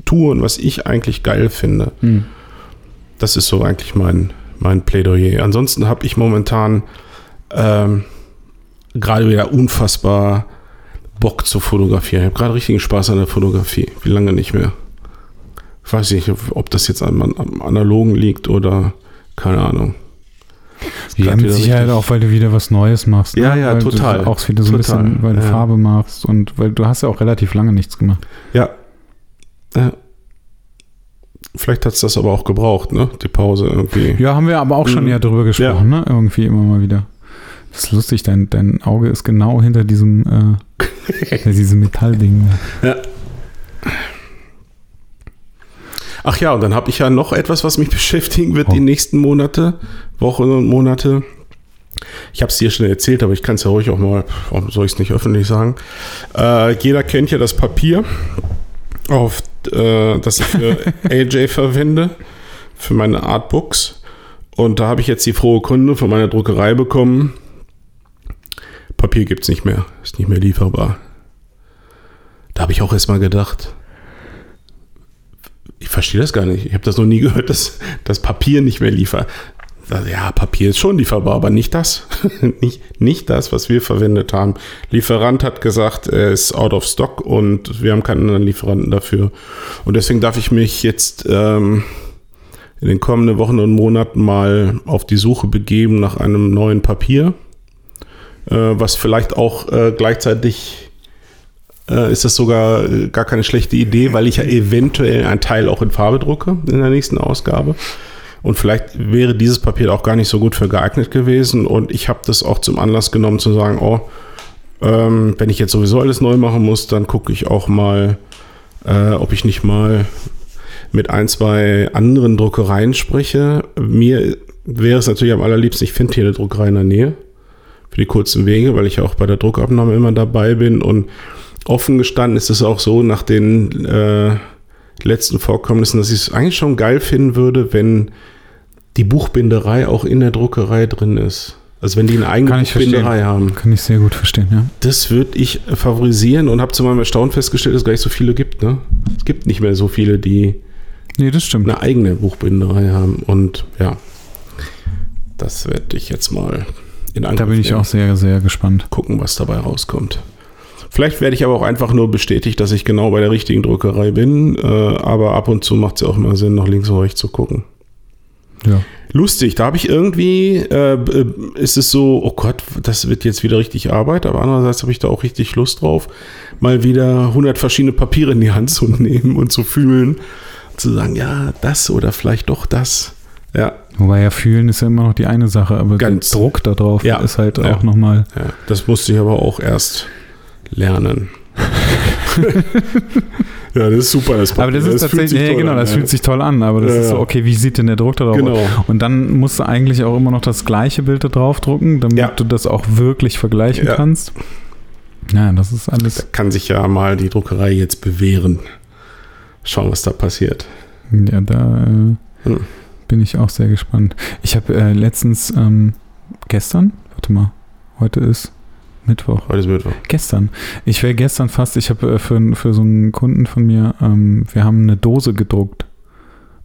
tue und was ich eigentlich geil finde. Hm. Das ist so eigentlich mein, mein Plädoyer. Ansonsten habe ich momentan ähm, gerade wieder unfassbar Bock zu fotografieren. Ich habe gerade richtigen Spaß an der Fotografie. Wie lange nicht mehr? Ich weiß nicht, ob das jetzt am, am Analogen liegt oder keine Ahnung. Ja, mit Sicherheit auch, weil du wieder was Neues machst. Ne? Ja, ja, weil total. auch wieder so total. ein bisschen, weil du ja. Farbe machst und weil du hast ja auch relativ lange nichts gemacht. Ja. Ja. Vielleicht hat es das aber auch gebraucht, ne? Die Pause irgendwie. Ja, haben wir aber auch schon mhm. ja drüber gesprochen, ja. ne? Irgendwie immer mal wieder. Das ist lustig, dein, dein Auge ist genau hinter diesem, äh, diesem Metallding. Ja. Ach ja, und dann habe ich ja noch etwas, was mich beschäftigen wird oh. die nächsten Monate, Wochen und Monate. Ich habe es dir schon erzählt, aber ich kann es ja ruhig auch mal, warum soll ich es nicht öffentlich sagen? Äh, jeder kennt ja das Papier auf äh, das ich für AJ verwende, für meine Artbooks. Und da habe ich jetzt die frohe Kunde von meiner Druckerei bekommen. Papier gibt es nicht mehr, ist nicht mehr lieferbar. Da habe ich auch erstmal gedacht, ich verstehe das gar nicht. Ich habe das noch nie gehört, dass das Papier nicht mehr liefert ja, Papier ist schon lieferbar, aber nicht das. nicht, nicht das, was wir verwendet haben. Lieferant hat gesagt, er ist out of stock und wir haben keinen anderen Lieferanten dafür. Und deswegen darf ich mich jetzt ähm, in den kommenden Wochen und Monaten mal auf die Suche begeben nach einem neuen Papier, äh, was vielleicht auch äh, gleichzeitig äh, ist das sogar äh, gar keine schlechte Idee, weil ich ja eventuell einen Teil auch in Farbe drucke in der nächsten Ausgabe. Und vielleicht wäre dieses Papier auch gar nicht so gut für geeignet gewesen. Und ich habe das auch zum Anlass genommen zu sagen, oh, ähm, wenn ich jetzt sowieso alles neu machen muss, dann gucke ich auch mal, äh, ob ich nicht mal mit ein, zwei anderen Druckereien spreche. Mir wäre es natürlich am allerliebsten, ich finde hier eine Druckerei in der Nähe für die kurzen Wege, weil ich ja auch bei der Druckabnahme immer dabei bin. Und offen gestanden ist es auch so, nach den äh, letzten Vorkommnissen, dass ich es eigentlich schon geil finden würde, wenn die Buchbinderei auch in der Druckerei drin ist. Also wenn die eine eigene Buchbinderei haben. Kann ich sehr gut verstehen, ja. Das würde ich favorisieren und habe zu meinem Erstaunen festgestellt, dass es gar nicht so viele gibt. Ne? Es gibt nicht mehr so viele, die Nee, eine eigene Buchbinderei haben. Und ja, das werde ich jetzt mal in Angriff Da bin ich nehmen. auch sehr, sehr gespannt. gucken, was dabei rauskommt. Vielleicht werde ich aber auch einfach nur bestätigt, dass ich genau bei der richtigen Druckerei bin. Äh, aber ab und zu macht es ja auch mal Sinn, nach links und rechts zu gucken. Ja. Lustig, da habe ich irgendwie, äh, äh, ist es so, oh Gott, das wird jetzt wieder richtig Arbeit, aber andererseits habe ich da auch richtig Lust drauf, mal wieder 100 verschiedene Papiere in die Hand zu nehmen und zu fühlen, zu sagen, ja, das oder vielleicht doch das. Ja, Wobei ja fühlen ist ja immer noch die eine Sache, aber Ganz. der Druck da drauf Ja. ist halt Ja. auch nochmal. ja, das musste ich aber auch erst lernen. ja, das ist super. Das Aber das ist fühlt tatsächlich, ja, toll genau, an, das ja. fühlt sich toll an, aber das Ja, ist so, okay, wie sieht denn der Druck da drauf Genau. aus? Und dann musst du eigentlich auch immer noch das gleiche Bild da drauf drucken, damit Ja. du das auch wirklich vergleichen Ja. kannst. Ja, das ist alles. Kann sich ja mal die Druckerei jetzt bewähren. Schauen, was da passiert. Ja, da äh, Hm. bin ich auch sehr gespannt. Ich habe äh, letztens ähm, gestern, warte mal, heute ist Mittwoch. Heute ist Mittwoch. Gestern. Ich wäre gestern fast, ich habe äh, für, für so einen Kunden von mir, ähm, wir haben eine Dose gedruckt.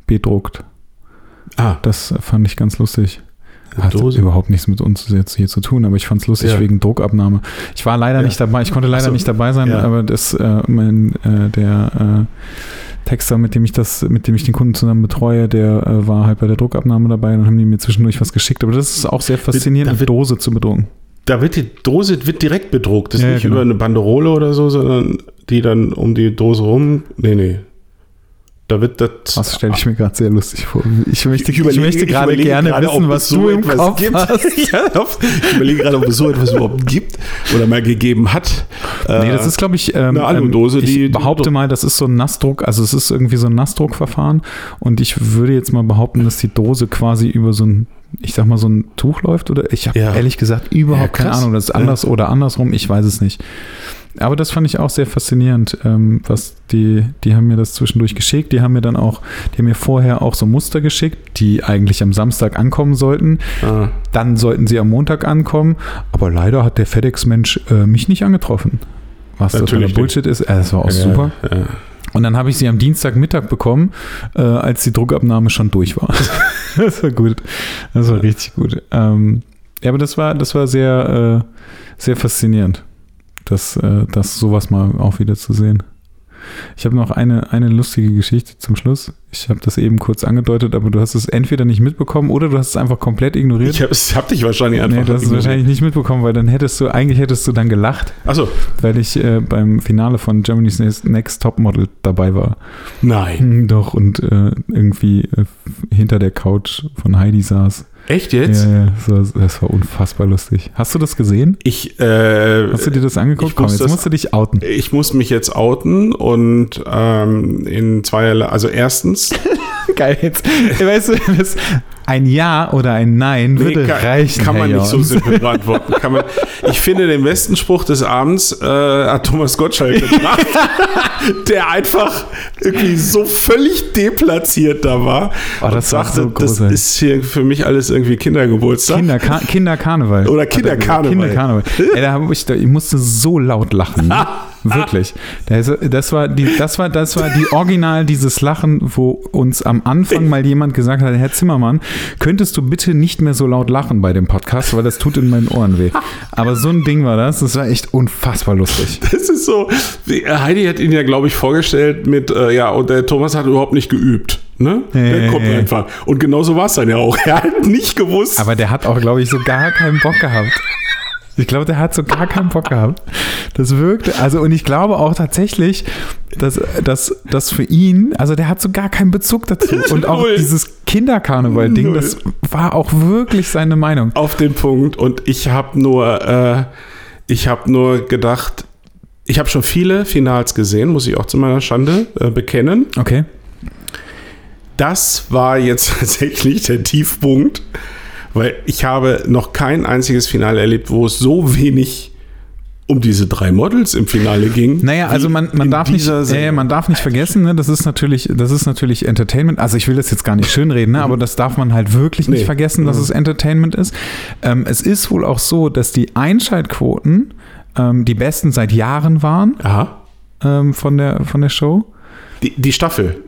Bedruckt. Ah, Das fand ich ganz lustig. Hat Dose. überhaupt nichts mit uns jetzt hier zu tun, aber ich fand es lustig Ja. wegen Druckabnahme. Ich war leider Ja. nicht dabei, ich konnte leider so. nicht dabei sein, Ja. aber das, äh, mein, äh, der äh, Texter, mit dem ich das, mit dem ich den Kunden zusammen betreue, der äh, war halt bei der Druckabnahme dabei und haben die mir zwischendurch was geschickt. Aber das ist auch sehr faszinierend, eine Dose zu bedrucken. Da wird die Dose wird direkt bedruckt. Das ist Ja, nicht genau. über eine Banderole oder so, sondern die dann um die Dose rum. Nee, nee. Da wird das. Das stelle ich mir gerade sehr lustig vor. Ich möchte, ich überlege- möchte ich gerade überlege gerne gerade, wissen, was so du im etwas Kopf gibt. ich überlege gerade, ob es so etwas überhaupt gibt oder mal gegeben hat. Nee, Äh, das ist, glaube ich, ähm, eine Aludose, ähm, ich die- behaupte mal, das ist so ein Nassdruck, also es ist irgendwie so ein Nassdruckverfahren und ich würde jetzt mal behaupten, dass die Dose quasi über so ein, ich sag mal, so ein Tuch läuft oder ich habe Ja. ehrlich gesagt überhaupt Ja, keine. Ahnung, das ist anders oder andersrum, ich weiß es nicht. Aber das fand ich auch sehr faszinierend, ähm, was die, die haben mir das zwischendurch geschickt, die haben mir dann auch, die haben mir vorher auch so Muster geschickt, die eigentlich am Samstag ankommen sollten. ah, Dann sollten sie am Montag ankommen, aber leider hat der FedEx-Mensch äh, mich nicht angetroffen. Was Natürlich nicht. Bullshit ist. Äh, das war auch ja, super. Und dann habe ich sie am Dienstagmittag bekommen, äh, als die Druckabnahme schon durch war. das war gut. Das war richtig gut. Ähm, ja, aber das war, das war sehr, äh, sehr faszinierend, das, äh, das sowas mal auch wieder zu sehen. Ich habe noch eine, eine lustige Geschichte zum Schluss. Ich habe das eben kurz angedeutet, aber du hast es entweder nicht mitbekommen oder du hast es einfach komplett ignoriert. Ich habe hab dich wahrscheinlich einfach. Nee, du hast es wahrscheinlich nicht mitbekommen, weil dann hättest du, eigentlich hättest du dann gelacht, Achso, weil ich äh, beim Finale von Germany's Next, Next Topmodel dabei war. nein. Doch, und äh, irgendwie äh, hinter der Couch von Heidi saß. Echt jetzt? Ja, ja, das war, das war unfassbar lustig. Hast du das gesehen? Ich, äh, Hast du dir das angeguckt? Komm, jetzt das- musst du dich outen. ich muss mich jetzt outen und ähm, in zweierlei, also erstens, Geil, jetzt, weißt du, das, ein Ja oder ein Nein würde kann, reichen. kann man Herr nicht so Jorns. simpel beantworten. Man, ich finde, den besten Spruch des Abends äh, hat Thomas Gottschalk gebracht, der einfach irgendwie so völlig deplatziert da war Oh, und das war sagte, so das ist hier für mich alles irgendwie Kindergeburtstag. Kinder, Kinderkarneval. Oder Kinderkarneval. Kinderkarneval. Ey, da ich, da, ich musste so laut lachen. Ne? Wirklich. Das, das, war die, das, war, das war die Original, dieses Lachen, wo uns am Anfang mal jemand gesagt hat, Herr Zimmermann, könntest du bitte nicht mehr so laut lachen bei dem Podcast, weil das tut in meinen Ohren weh. Aber so ein Ding war das. Das war echt unfassbar lustig. Das ist so, Heidi hat ihn ja, glaube ich, vorgestellt mit, äh, ja, und der Thomas hat überhaupt nicht geübt. Ne? Ja, der kommt ja. einfach. Und genauso war es dann ja auch. Er hat nicht gewusst. Aber der hat auch, glaube ich, so gar keinen Bock gehabt. Ich glaube, der hat so gar keinen Bock gehabt. Das wirkte, also und ich glaube auch tatsächlich, dass, dass, dass für ihn, also der hat so gar keinen Bezug dazu. Und auch Null. dieses Kinderkarneval-Ding, das war auch wirklich seine Meinung. auf den Punkt und ich habe nur, äh, ich habe nur gedacht, ich habe schon viele Finals gesehen, muss ich auch zu meiner Schande äh, bekennen. Okay. Das war jetzt tatsächlich der Tiefpunkt, weil ich habe noch kein einziges Finale erlebt, wo es so wenig um diese drei Models im Finale ging. Naja, also man, man darf nicht, Sendung. man darf nicht vergessen, ne, das ist natürlich, das ist natürlich Entertainment. Also ich will das jetzt gar nicht schönreden, ne, aber das darf man halt wirklich nicht Nee. vergessen, dass Mhm. es Entertainment ist. Ähm, es ist wohl auch so, dass die Einschaltquoten ähm, die besten seit Jahren waren Aha. ähm, von der von der Show. Die, die Staffel.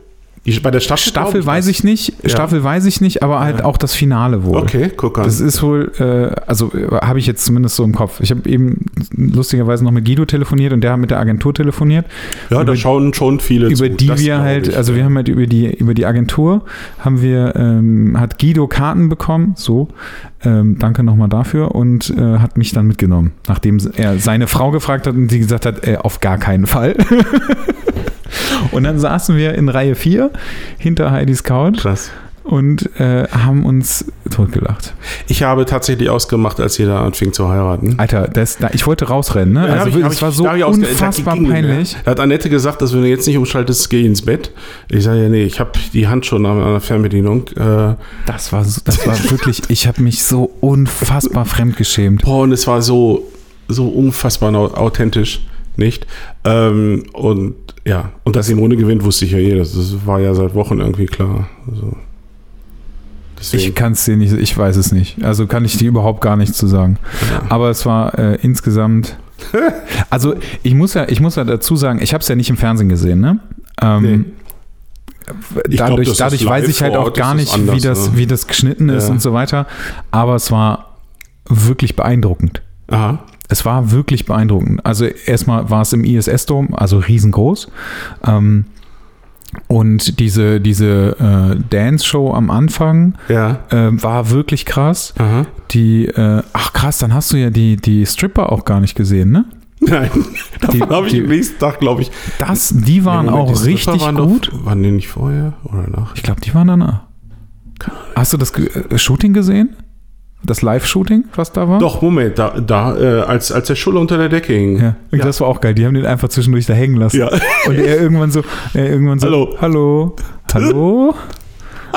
Ich, bei der Staffel, Staffel weiß ich nicht, Ja. Staffel weiß ich nicht, aber halt auch das Finale wohl. Okay, guck an. Das ist wohl, äh, also äh, habe ich jetzt zumindest so im Kopf. Ich habe eben lustigerweise noch mit Guido telefoniert und der hat mit der Agentur telefoniert. ja, da über- schauen schon viele über zu. die Das wir halt, ich, also wir ja. haben halt über die, über die Agentur haben wir, ähm, hat Guido Karten bekommen, so, ähm, danke nochmal dafür und äh, hat mich dann mitgenommen, nachdem er seine Frau gefragt hat und sie gesagt hat, äh, auf gar keinen Fall. und dann saßen wir in Reihe 4 hinter Heidis Couch Krass. und äh, haben uns totgelacht. Ich habe tatsächlich ausgemacht, als jeder anfing zu heiraten. Alter, das, da, ich wollte rausrennen, ne? Ja, Also ich- ich- war so unfassbar das ging peinlich. Da hat Annette gesagt, dass wenn du jetzt nicht umschaltest, geh ins Bett. Ich sage ja, nee, ich habe die Hand schon an der Fernbedienung. Äh, Das war, so, das war wirklich, ich habe mich so unfassbar fremdgeschämt. boah, und es war so, so unfassbar authentisch, nicht? Ähm, und ja, und dass Simone gewinnt, wusste ich ja eh. Das, das war ja seit Wochen irgendwie klar. Also, Ich kann es dir nicht, ich weiß es nicht. Also kann ich dir überhaupt gar nichts zu sagen. ja. Aber es war äh, insgesamt. Also ich muss ja, ich muss ja dazu sagen, ich habe es ja nicht im Fernsehen gesehen, ne? Ähm, glaub, dadurch ist dadurch weiß ich halt auch Ort, gar ist nicht, anders, wie, das, ne? wie das geschnitten ist Ja. und so weiter. Aber es war wirklich beeindruckend. Aha. Es war wirklich beeindruckend. Also erstmal war es im ISS-Dom, also riesengroß. Ähm, und diese, diese äh, Dance-Show am Anfang Ja. äh, war wirklich krass. Aha. Die, äh, ach krass, dann hast du ja die, die Stripper auch gar nicht gesehen, ne? Nein, Die- davon habe ich die- am nächsten Tag, glaube ich. Das, die waren Moment, auch die richtig waren doch- gut. waren die nicht vorher oder nach? Ich glaube, die waren danach. Hast du das äh, Shooting gesehen? Das Live-Shooting, was da war? Doch, Moment, da, da äh, als, als der Schulle unter der Decke hing. Ja, das war auch geil. Die haben den einfach zwischendurch da hängen lassen. Ja. Und er irgendwann so, er irgendwann so, Hallo. hallo, hallo.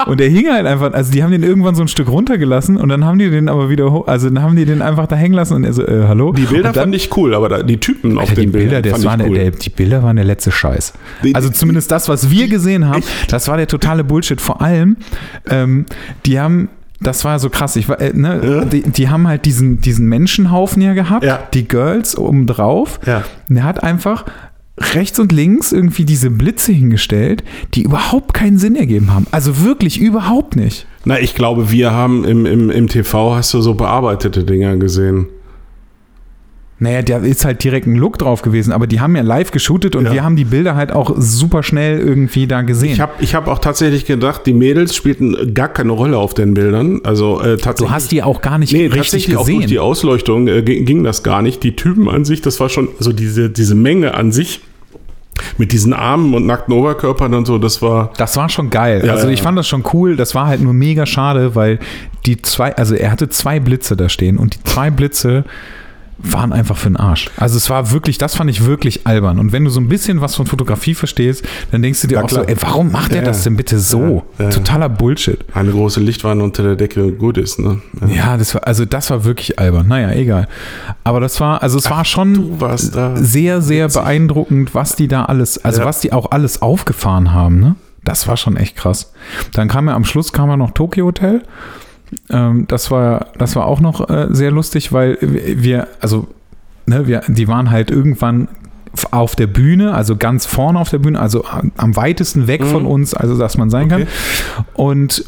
Und er hing halt einfach, also die haben den irgendwann so ein Stück runtergelassen und dann haben die den aber wieder hoch, also dann haben die den einfach da hängen lassen und er so, äh, hallo. Die Bilder dann, fand ich cool, aber da, die Typen auf Alter, die den Bilder, Bildern das waren der, cool. der, die Bilder waren der letzte Scheiß. Die- Also die- zumindest das, was wir gesehen haben, das war der totale Bullshit. Vor allem, ähm, die haben, das war so krass, ich war, äh, ne, Ja. die, die haben halt diesen, diesen Menschenhaufen ja gehabt, Ja. die Girls obendrauf. Ja. Und er hat einfach rechts und links irgendwie diese Blitze hingestellt, die überhaupt keinen Sinn ergeben haben. Also wirklich überhaupt nicht. Na, ich glaube, wir haben im, im, im TV hast du so bearbeitete Dinger gesehen. Naja, da ist halt direkt ein Look drauf gewesen, aber die haben ja live geshootet und Ja. wir haben die Bilder halt auch super schnell irgendwie da gesehen. Ich habe ich hab auch tatsächlich gedacht, die Mädels spielten gar keine Rolle auf den Bildern. Also äh, tatsächlich. du hast die auch gar nicht Nee, richtig tatsächlich auch durch gesehen. die Ausleuchtung äh, ging, das gar nicht. Die Typen an sich, das war schon, also diese, diese Menge an sich mit diesen Armen und nackten Oberkörpern und so, das war. Das war schon geil. Ja, also ich fand das schon cool. Das war halt nur mega schade, weil die zwei, also er hatte zwei Blitze da stehen und die zwei Blitze waren einfach für den Arsch. Also es war wirklich, das fand ich wirklich albern. Und wenn du so ein bisschen was von Fotografie verstehst, dann denkst du dir Ja, auch klar. so, ey, warum macht er Ja, das denn bitte so? Ja. Totaler Bullshit. Eine große Lichtwanne unter der Decke gut ist, ne? Ja, das war, also das war wirklich albern. Naja, egal. Aber das war, also es war schon sehr, sehr beeindruckend, was die da alles, also was die auch alles aufgefahren haben, ne? Das war schon echt krass. Dann kam ja am Schluss kam ja noch Tokyo Hotel. Ähm, das war, das war auch noch äh, sehr lustig, weil wir, also, ne, wir, die waren halt irgendwann auf der Bühne, also ganz vorne auf der Bühne, also am, weitesten weg von uns, also dass man sein Okay. kann. Und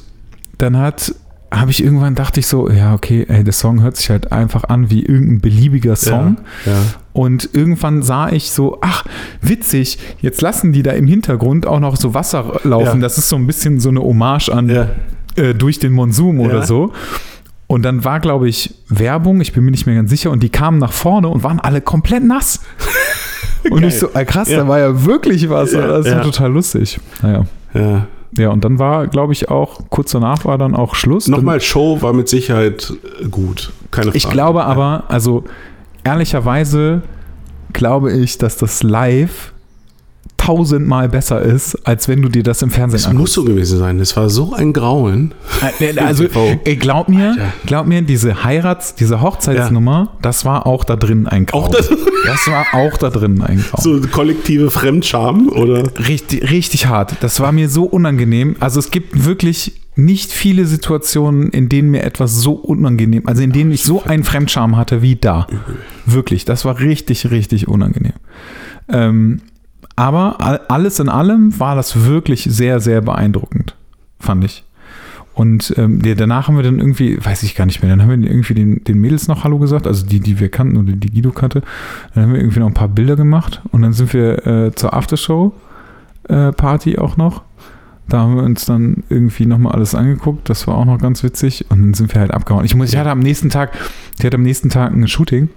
dann hat habe ich irgendwann dachte ich so, ja, okay, ey, der Song hört sich halt einfach an wie irgendein beliebiger Song. Ja, ja. Und irgendwann sah ich so, ach, witzig, jetzt lassen die da im Hintergrund auch noch so Wasser laufen. Ja. Das ist so ein bisschen so eine Hommage an. Äh, durch den Monsum oder Ja. so. Und dann war, glaube ich, Werbung, ich bin mir nicht mehr ganz sicher, und die kamen nach vorne und waren alle komplett nass. und ich so, ah, krass, Ja. da war ja wirklich was. Ja, das war ja. total lustig. Naja. ja. Ja, und dann war, glaube ich, auch, kurz danach war dann auch Schluss. Nochmal, Show war mit Sicherheit gut. Keine Frage. Ich glaube aber, also ehrlicherweise glaube ich, dass das live tausendmal besser ist, als wenn du dir das im Fernsehen Es muss so gewesen sein. Es war so ein Grauen. Äh, Also, TV. ey, glaub mir, glaub mir, diese Heirats-, diese Hochzeitsnummer, das war auch da drin ein Grauen. Auch das- das war auch da drin ein Grauen. So kollektive Fremdscham, oder? Richtig, richtig hart. Das war mir so unangenehm. Also es gibt wirklich nicht viele Situationen, in denen mir etwas so unangenehm, also in denen ich so einen Fremdscham hatte wie da. Wirklich, das war richtig, richtig unangenehm. Ähm, Aber all- alles in allem war das wirklich sehr, sehr beeindruckend, fand ich. Und ähm, danach haben wir dann irgendwie, weiß ich gar nicht mehr, dann haben wir irgendwie den, den Mädels noch Hallo gesagt, also die, die wir kannten oder die Guido kannte. Dann haben wir irgendwie noch ein paar Bilder gemacht und dann sind wir äh, zur Aftershow-Party auch noch. Da haben wir uns dann irgendwie nochmal alles angeguckt. Das war auch noch ganz witzig. Und dann sind wir halt abgehauen. Ich, muss, ich hatte am nächsten Tag, ich hatte am nächsten Tag ein Shooting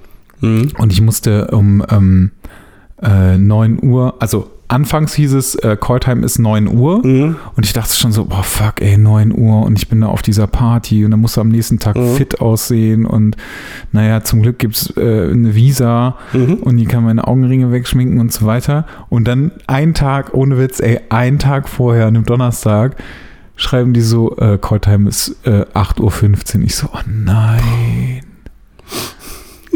Mhm. und ich musste um ähm, äh, 9 Uhr, also anfangs hieß es, äh, Calltime ist 9 Uhr. Mhm. Und ich dachte schon so, boah, fuck, ey, 9 Uhr und ich bin da auf dieser Party und dann musst du am nächsten Tag Mhm. fit aussehen und naja, zum Glück gibt es äh, eine Visa Mhm. und die kann meine Augenringe wegschminken und so weiter. Und dann ein Tag, ohne Witz, ey, einen Tag vorher, an einem Donnerstag, schreiben die so, äh, Calltime ist äh, 8.15 Uhr. Ich so, oh nein.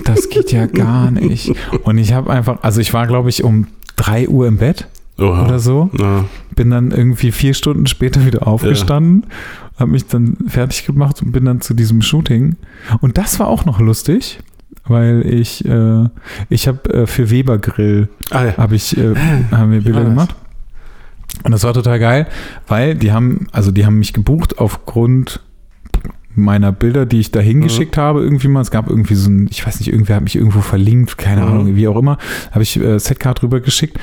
Das geht ja gar nicht. Und ich habe einfach, also ich war, glaube ich, um 3 Uhr im Bett Oha. oder so Na, bin dann irgendwie vier Stunden später wieder aufgestanden, habe mich dann fertig gemacht und bin dann zu diesem Shooting. Und das war auch noch lustig, weil ich, äh, ich habe äh, für Weber Grill, ah, ja. habe ich, äh, haben wir Bilder gemacht. Und das war total geil, weil die haben, also die haben mich gebucht aufgrund meiner Bilder, die ich da hingeschickt habe, irgendwie mal. Es gab irgendwie so ein, ich weiß nicht, irgendwer hat mich irgendwo verlinkt, keine Mhm. Ahnung, wie auch immer, habe ich äh, Setcard rüber geschickt.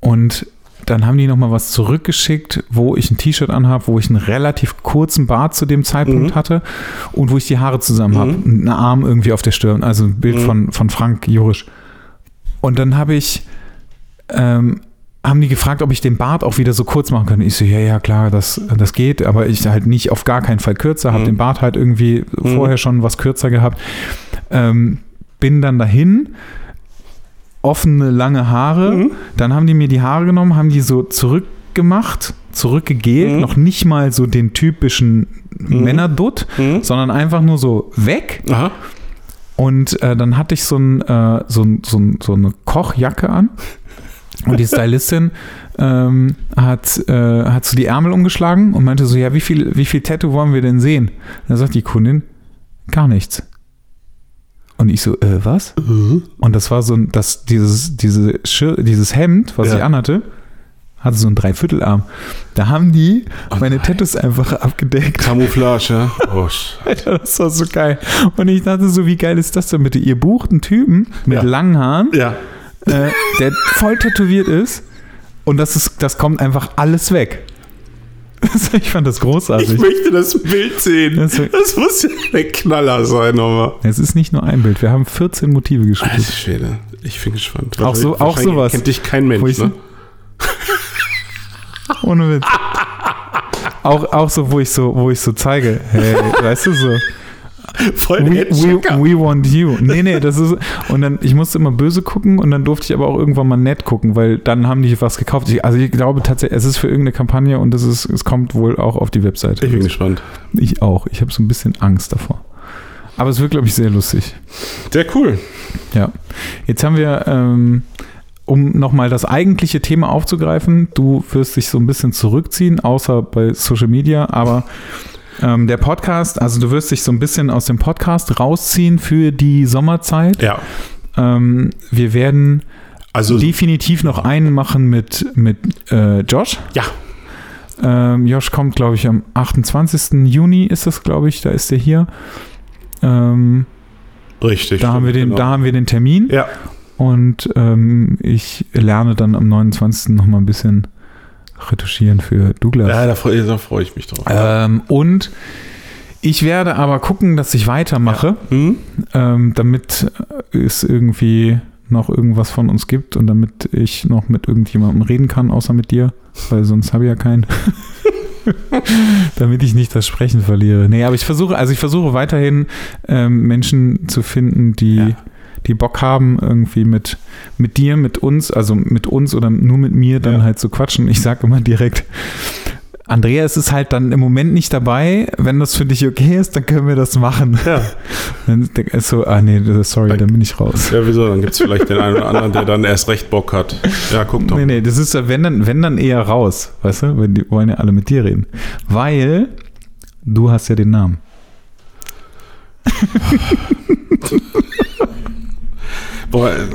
Und dann haben die nochmal was zurückgeschickt, wo ich ein T-Shirt anhabe, wo ich einen relativ kurzen Bart zu dem Zeitpunkt Mhm. hatte und wo ich die Haare zusammen Mhm. habe. Und einen Arm irgendwie auf der Stirn. Also ein Bild Mhm. von, von Frank Jurisch. Und dann habe ich, ähm, haben die gefragt, ob ich den Bart auch wieder so kurz machen kann. Ich so, ja, ja, klar, das, das geht, aber ich halt nicht auf gar keinen Fall kürzer, habe Mhm. den Bart halt irgendwie Mhm. vorher schon was kürzer gehabt. Ähm, bin dann dahin, offene, lange Haare. Mhm. Dann haben die mir die Haare genommen, haben die so zurückgemacht, zurückgegelt, Mhm. noch nicht mal so den typischen Mhm. Männerdutt, Mhm. sondern einfach nur so weg. Aha. Und äh, dann hatte ich so, ein, äh, so, so, so eine Kochjacke an. Und die Stylistin ähm, hat, äh, hat so die Ärmel umgeschlagen und meinte so, ja, wie viel, wie viel Tattoo wollen wir denn sehen? Da sagt die Kundin, gar nichts. Und ich so, äh, was? Mhm. Und das war so ein, das, dieses, diese Schir dieses Hemd, was Ja. ich anhatte, hatte so einen Dreiviertelarm. Da haben die Oh meine nein. Tattoos einfach abgedeckt. Camouflage, ja. Oh, Alter, das war so geil. Und ich dachte so, wie geil ist das denn bitte? Ihr bucht einen Typen mit Ja. langen Haaren, ja. Äh, der voll tätowiert ist und das, ist, das kommt einfach alles weg. Ich fand das großartig. Ich möchte das Bild sehen. Das Das, ist- muss ja der Knaller sein, nochmal. Es ist nicht nur ein Bild, wir haben 14 Motive geschrieben. Alter Schwede. Ich bin gespannt. Auch so- auch sowas. Kennt dich kein Mensch, ne? Ohne Witz. Auch, auch so, wo ich so, wo ich so zeige, hey, weißt du so, Voll we, we, we want you. Nee, nee, das ist, und dann, ich musste immer böse gucken und dann durfte ich aber auch irgendwann mal nett gucken, weil dann haben die was gekauft. Ich, also ich glaube tatsächlich, es ist für irgendeine Kampagne und es ist, es kommt wohl auch auf die Webseite. Ich bin gespannt. Ich auch. Ich habe so ein bisschen Angst davor. Aber es wird, glaube ich, sehr lustig. Sehr cool. Ja. Jetzt haben wir, ähm, um nochmal das eigentliche Thema aufzugreifen, du wirst dich so ein bisschen zurückziehen, außer bei Social Media, aber ähm, der Podcast, also du wirst dich so ein bisschen aus dem Podcast rausziehen für die Sommerzeit. Ja. Ähm, wir werden Also, definitiv noch einen machen mit, mit äh, Josh. ja. Ähm, Josh kommt, glaube ich, am 28. Juni ist das, glaube ich, da ist er hier. Ähm, Richtig. da, haben wir den, genau. da haben wir den Termin. Ja. Und ähm, ich lerne dann am 29. noch mal ein bisschen retuschieren für Douglas. Ja, da freue freu ich mich drauf. Ähm, und ich werde aber gucken, dass ich weitermache, Hm? ähm, damit es irgendwie noch irgendwas von uns gibt und damit ich noch mit irgendjemandem reden kann, außer mit dir, weil sonst habe ich ja keinen. damit ich nicht das Sprechen verliere. Nee, aber ich versuche, also ich versuche weiterhin ähm, Menschen zu finden, die, Ja. Die Bock haben, irgendwie mit, mit dir, mit uns, also mit uns oder nur mit mir dann Ja. halt zu quatschen. Ich sage immer direkt, Andreas ist halt dann im Moment nicht dabei. Wenn das für dich okay ist, dann können wir das machen. Ja. Dann ist so, ah nee, sorry, dann bin ich raus. ja, wieso? Dann gibt es vielleicht den einen oder anderen, der dann erst recht Bock hat. Ja, guck doch. Nee, nee, das ist, wenn dann, wenn dann eher raus, weißt du? Weil die wollen ja alle mit dir reden. Weil du hast ja den Namen. Boah, äh,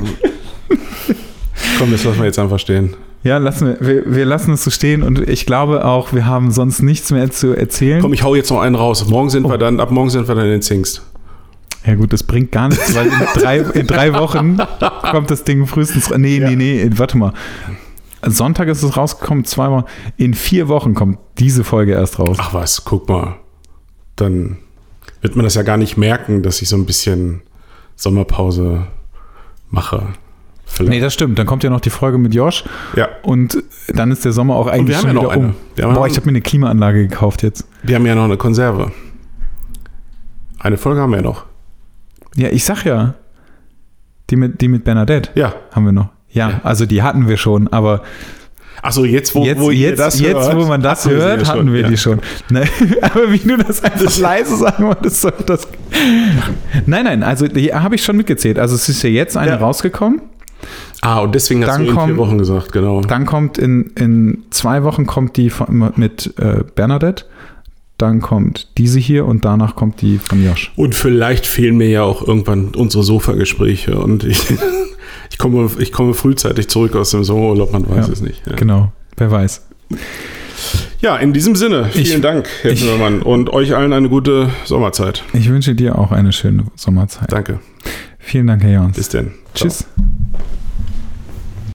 Komm, das lassen wir jetzt einfach stehen. Ja, lassen wir, wir, wir lassen es so stehen und ich glaube auch, wir haben sonst nichts mehr zu erzählen. Komm, ich hau jetzt noch einen raus. Morgen sind wir dann, ab morgen sind wir dann in Zingst. Ja gut, das bringt gar nichts, weil in drei, in drei Wochen kommt das Ding frühestens. Nee, Ja. nee, nee, warte mal. Sonntag ist es rausgekommen, zwei Wochen. In vier Wochen kommt diese Folge erst raus. Ach was, guck mal. Dann wird man das ja gar nicht merken, dass ich so ein bisschen Sommerpause mache. Vielleicht. Nee, das stimmt. Dann kommt ja noch die Folge mit Josh ja, und dann ist der Sommer auch eigentlich schon ja noch wieder um. Boah, ich habe mir eine Klimaanlage gekauft jetzt. wir haben ja noch eine Konserve. Eine Folge haben wir ja noch. Ja, ich sag ja. Die mit, die mit Bernadette Ja. haben wir noch. Ja, Ja. also die hatten wir schon, aber Achso, jetzt, wo, jetzt, wo jetzt, das jetzt hört, wo man das hört, ja hatten schon. wir ja. die schon. Ne? Aber wie du das einfach leise sagen wolltest, so das. Nein, nein, also habe ich schon mitgezählt. Also es ist ja jetzt eine Ja. rausgekommen. Ah, und deswegen hast Dann du in vier Wochen gesagt, genau. Dann kommt in, in zwei Wochen kommt die von, mit äh, Bernadette. Dann kommt diese hier und danach kommt die von Josh. Und vielleicht fehlen mir ja auch irgendwann unsere Sofagespräche und ich, ich, komme, ich komme frühzeitig zurück aus dem Sommerurlaub, man weiß Ja. es nicht. Ja. Genau, wer weiß. ja, in diesem Sinne, vielen Ich- Dank, Herr ich- Zimmermann, und euch allen eine gute Sommerzeit. Ich wünsche dir auch eine schöne Sommerzeit. Danke. Vielen Dank, Herr Jons. Bis denn. Ciao. Tschüss.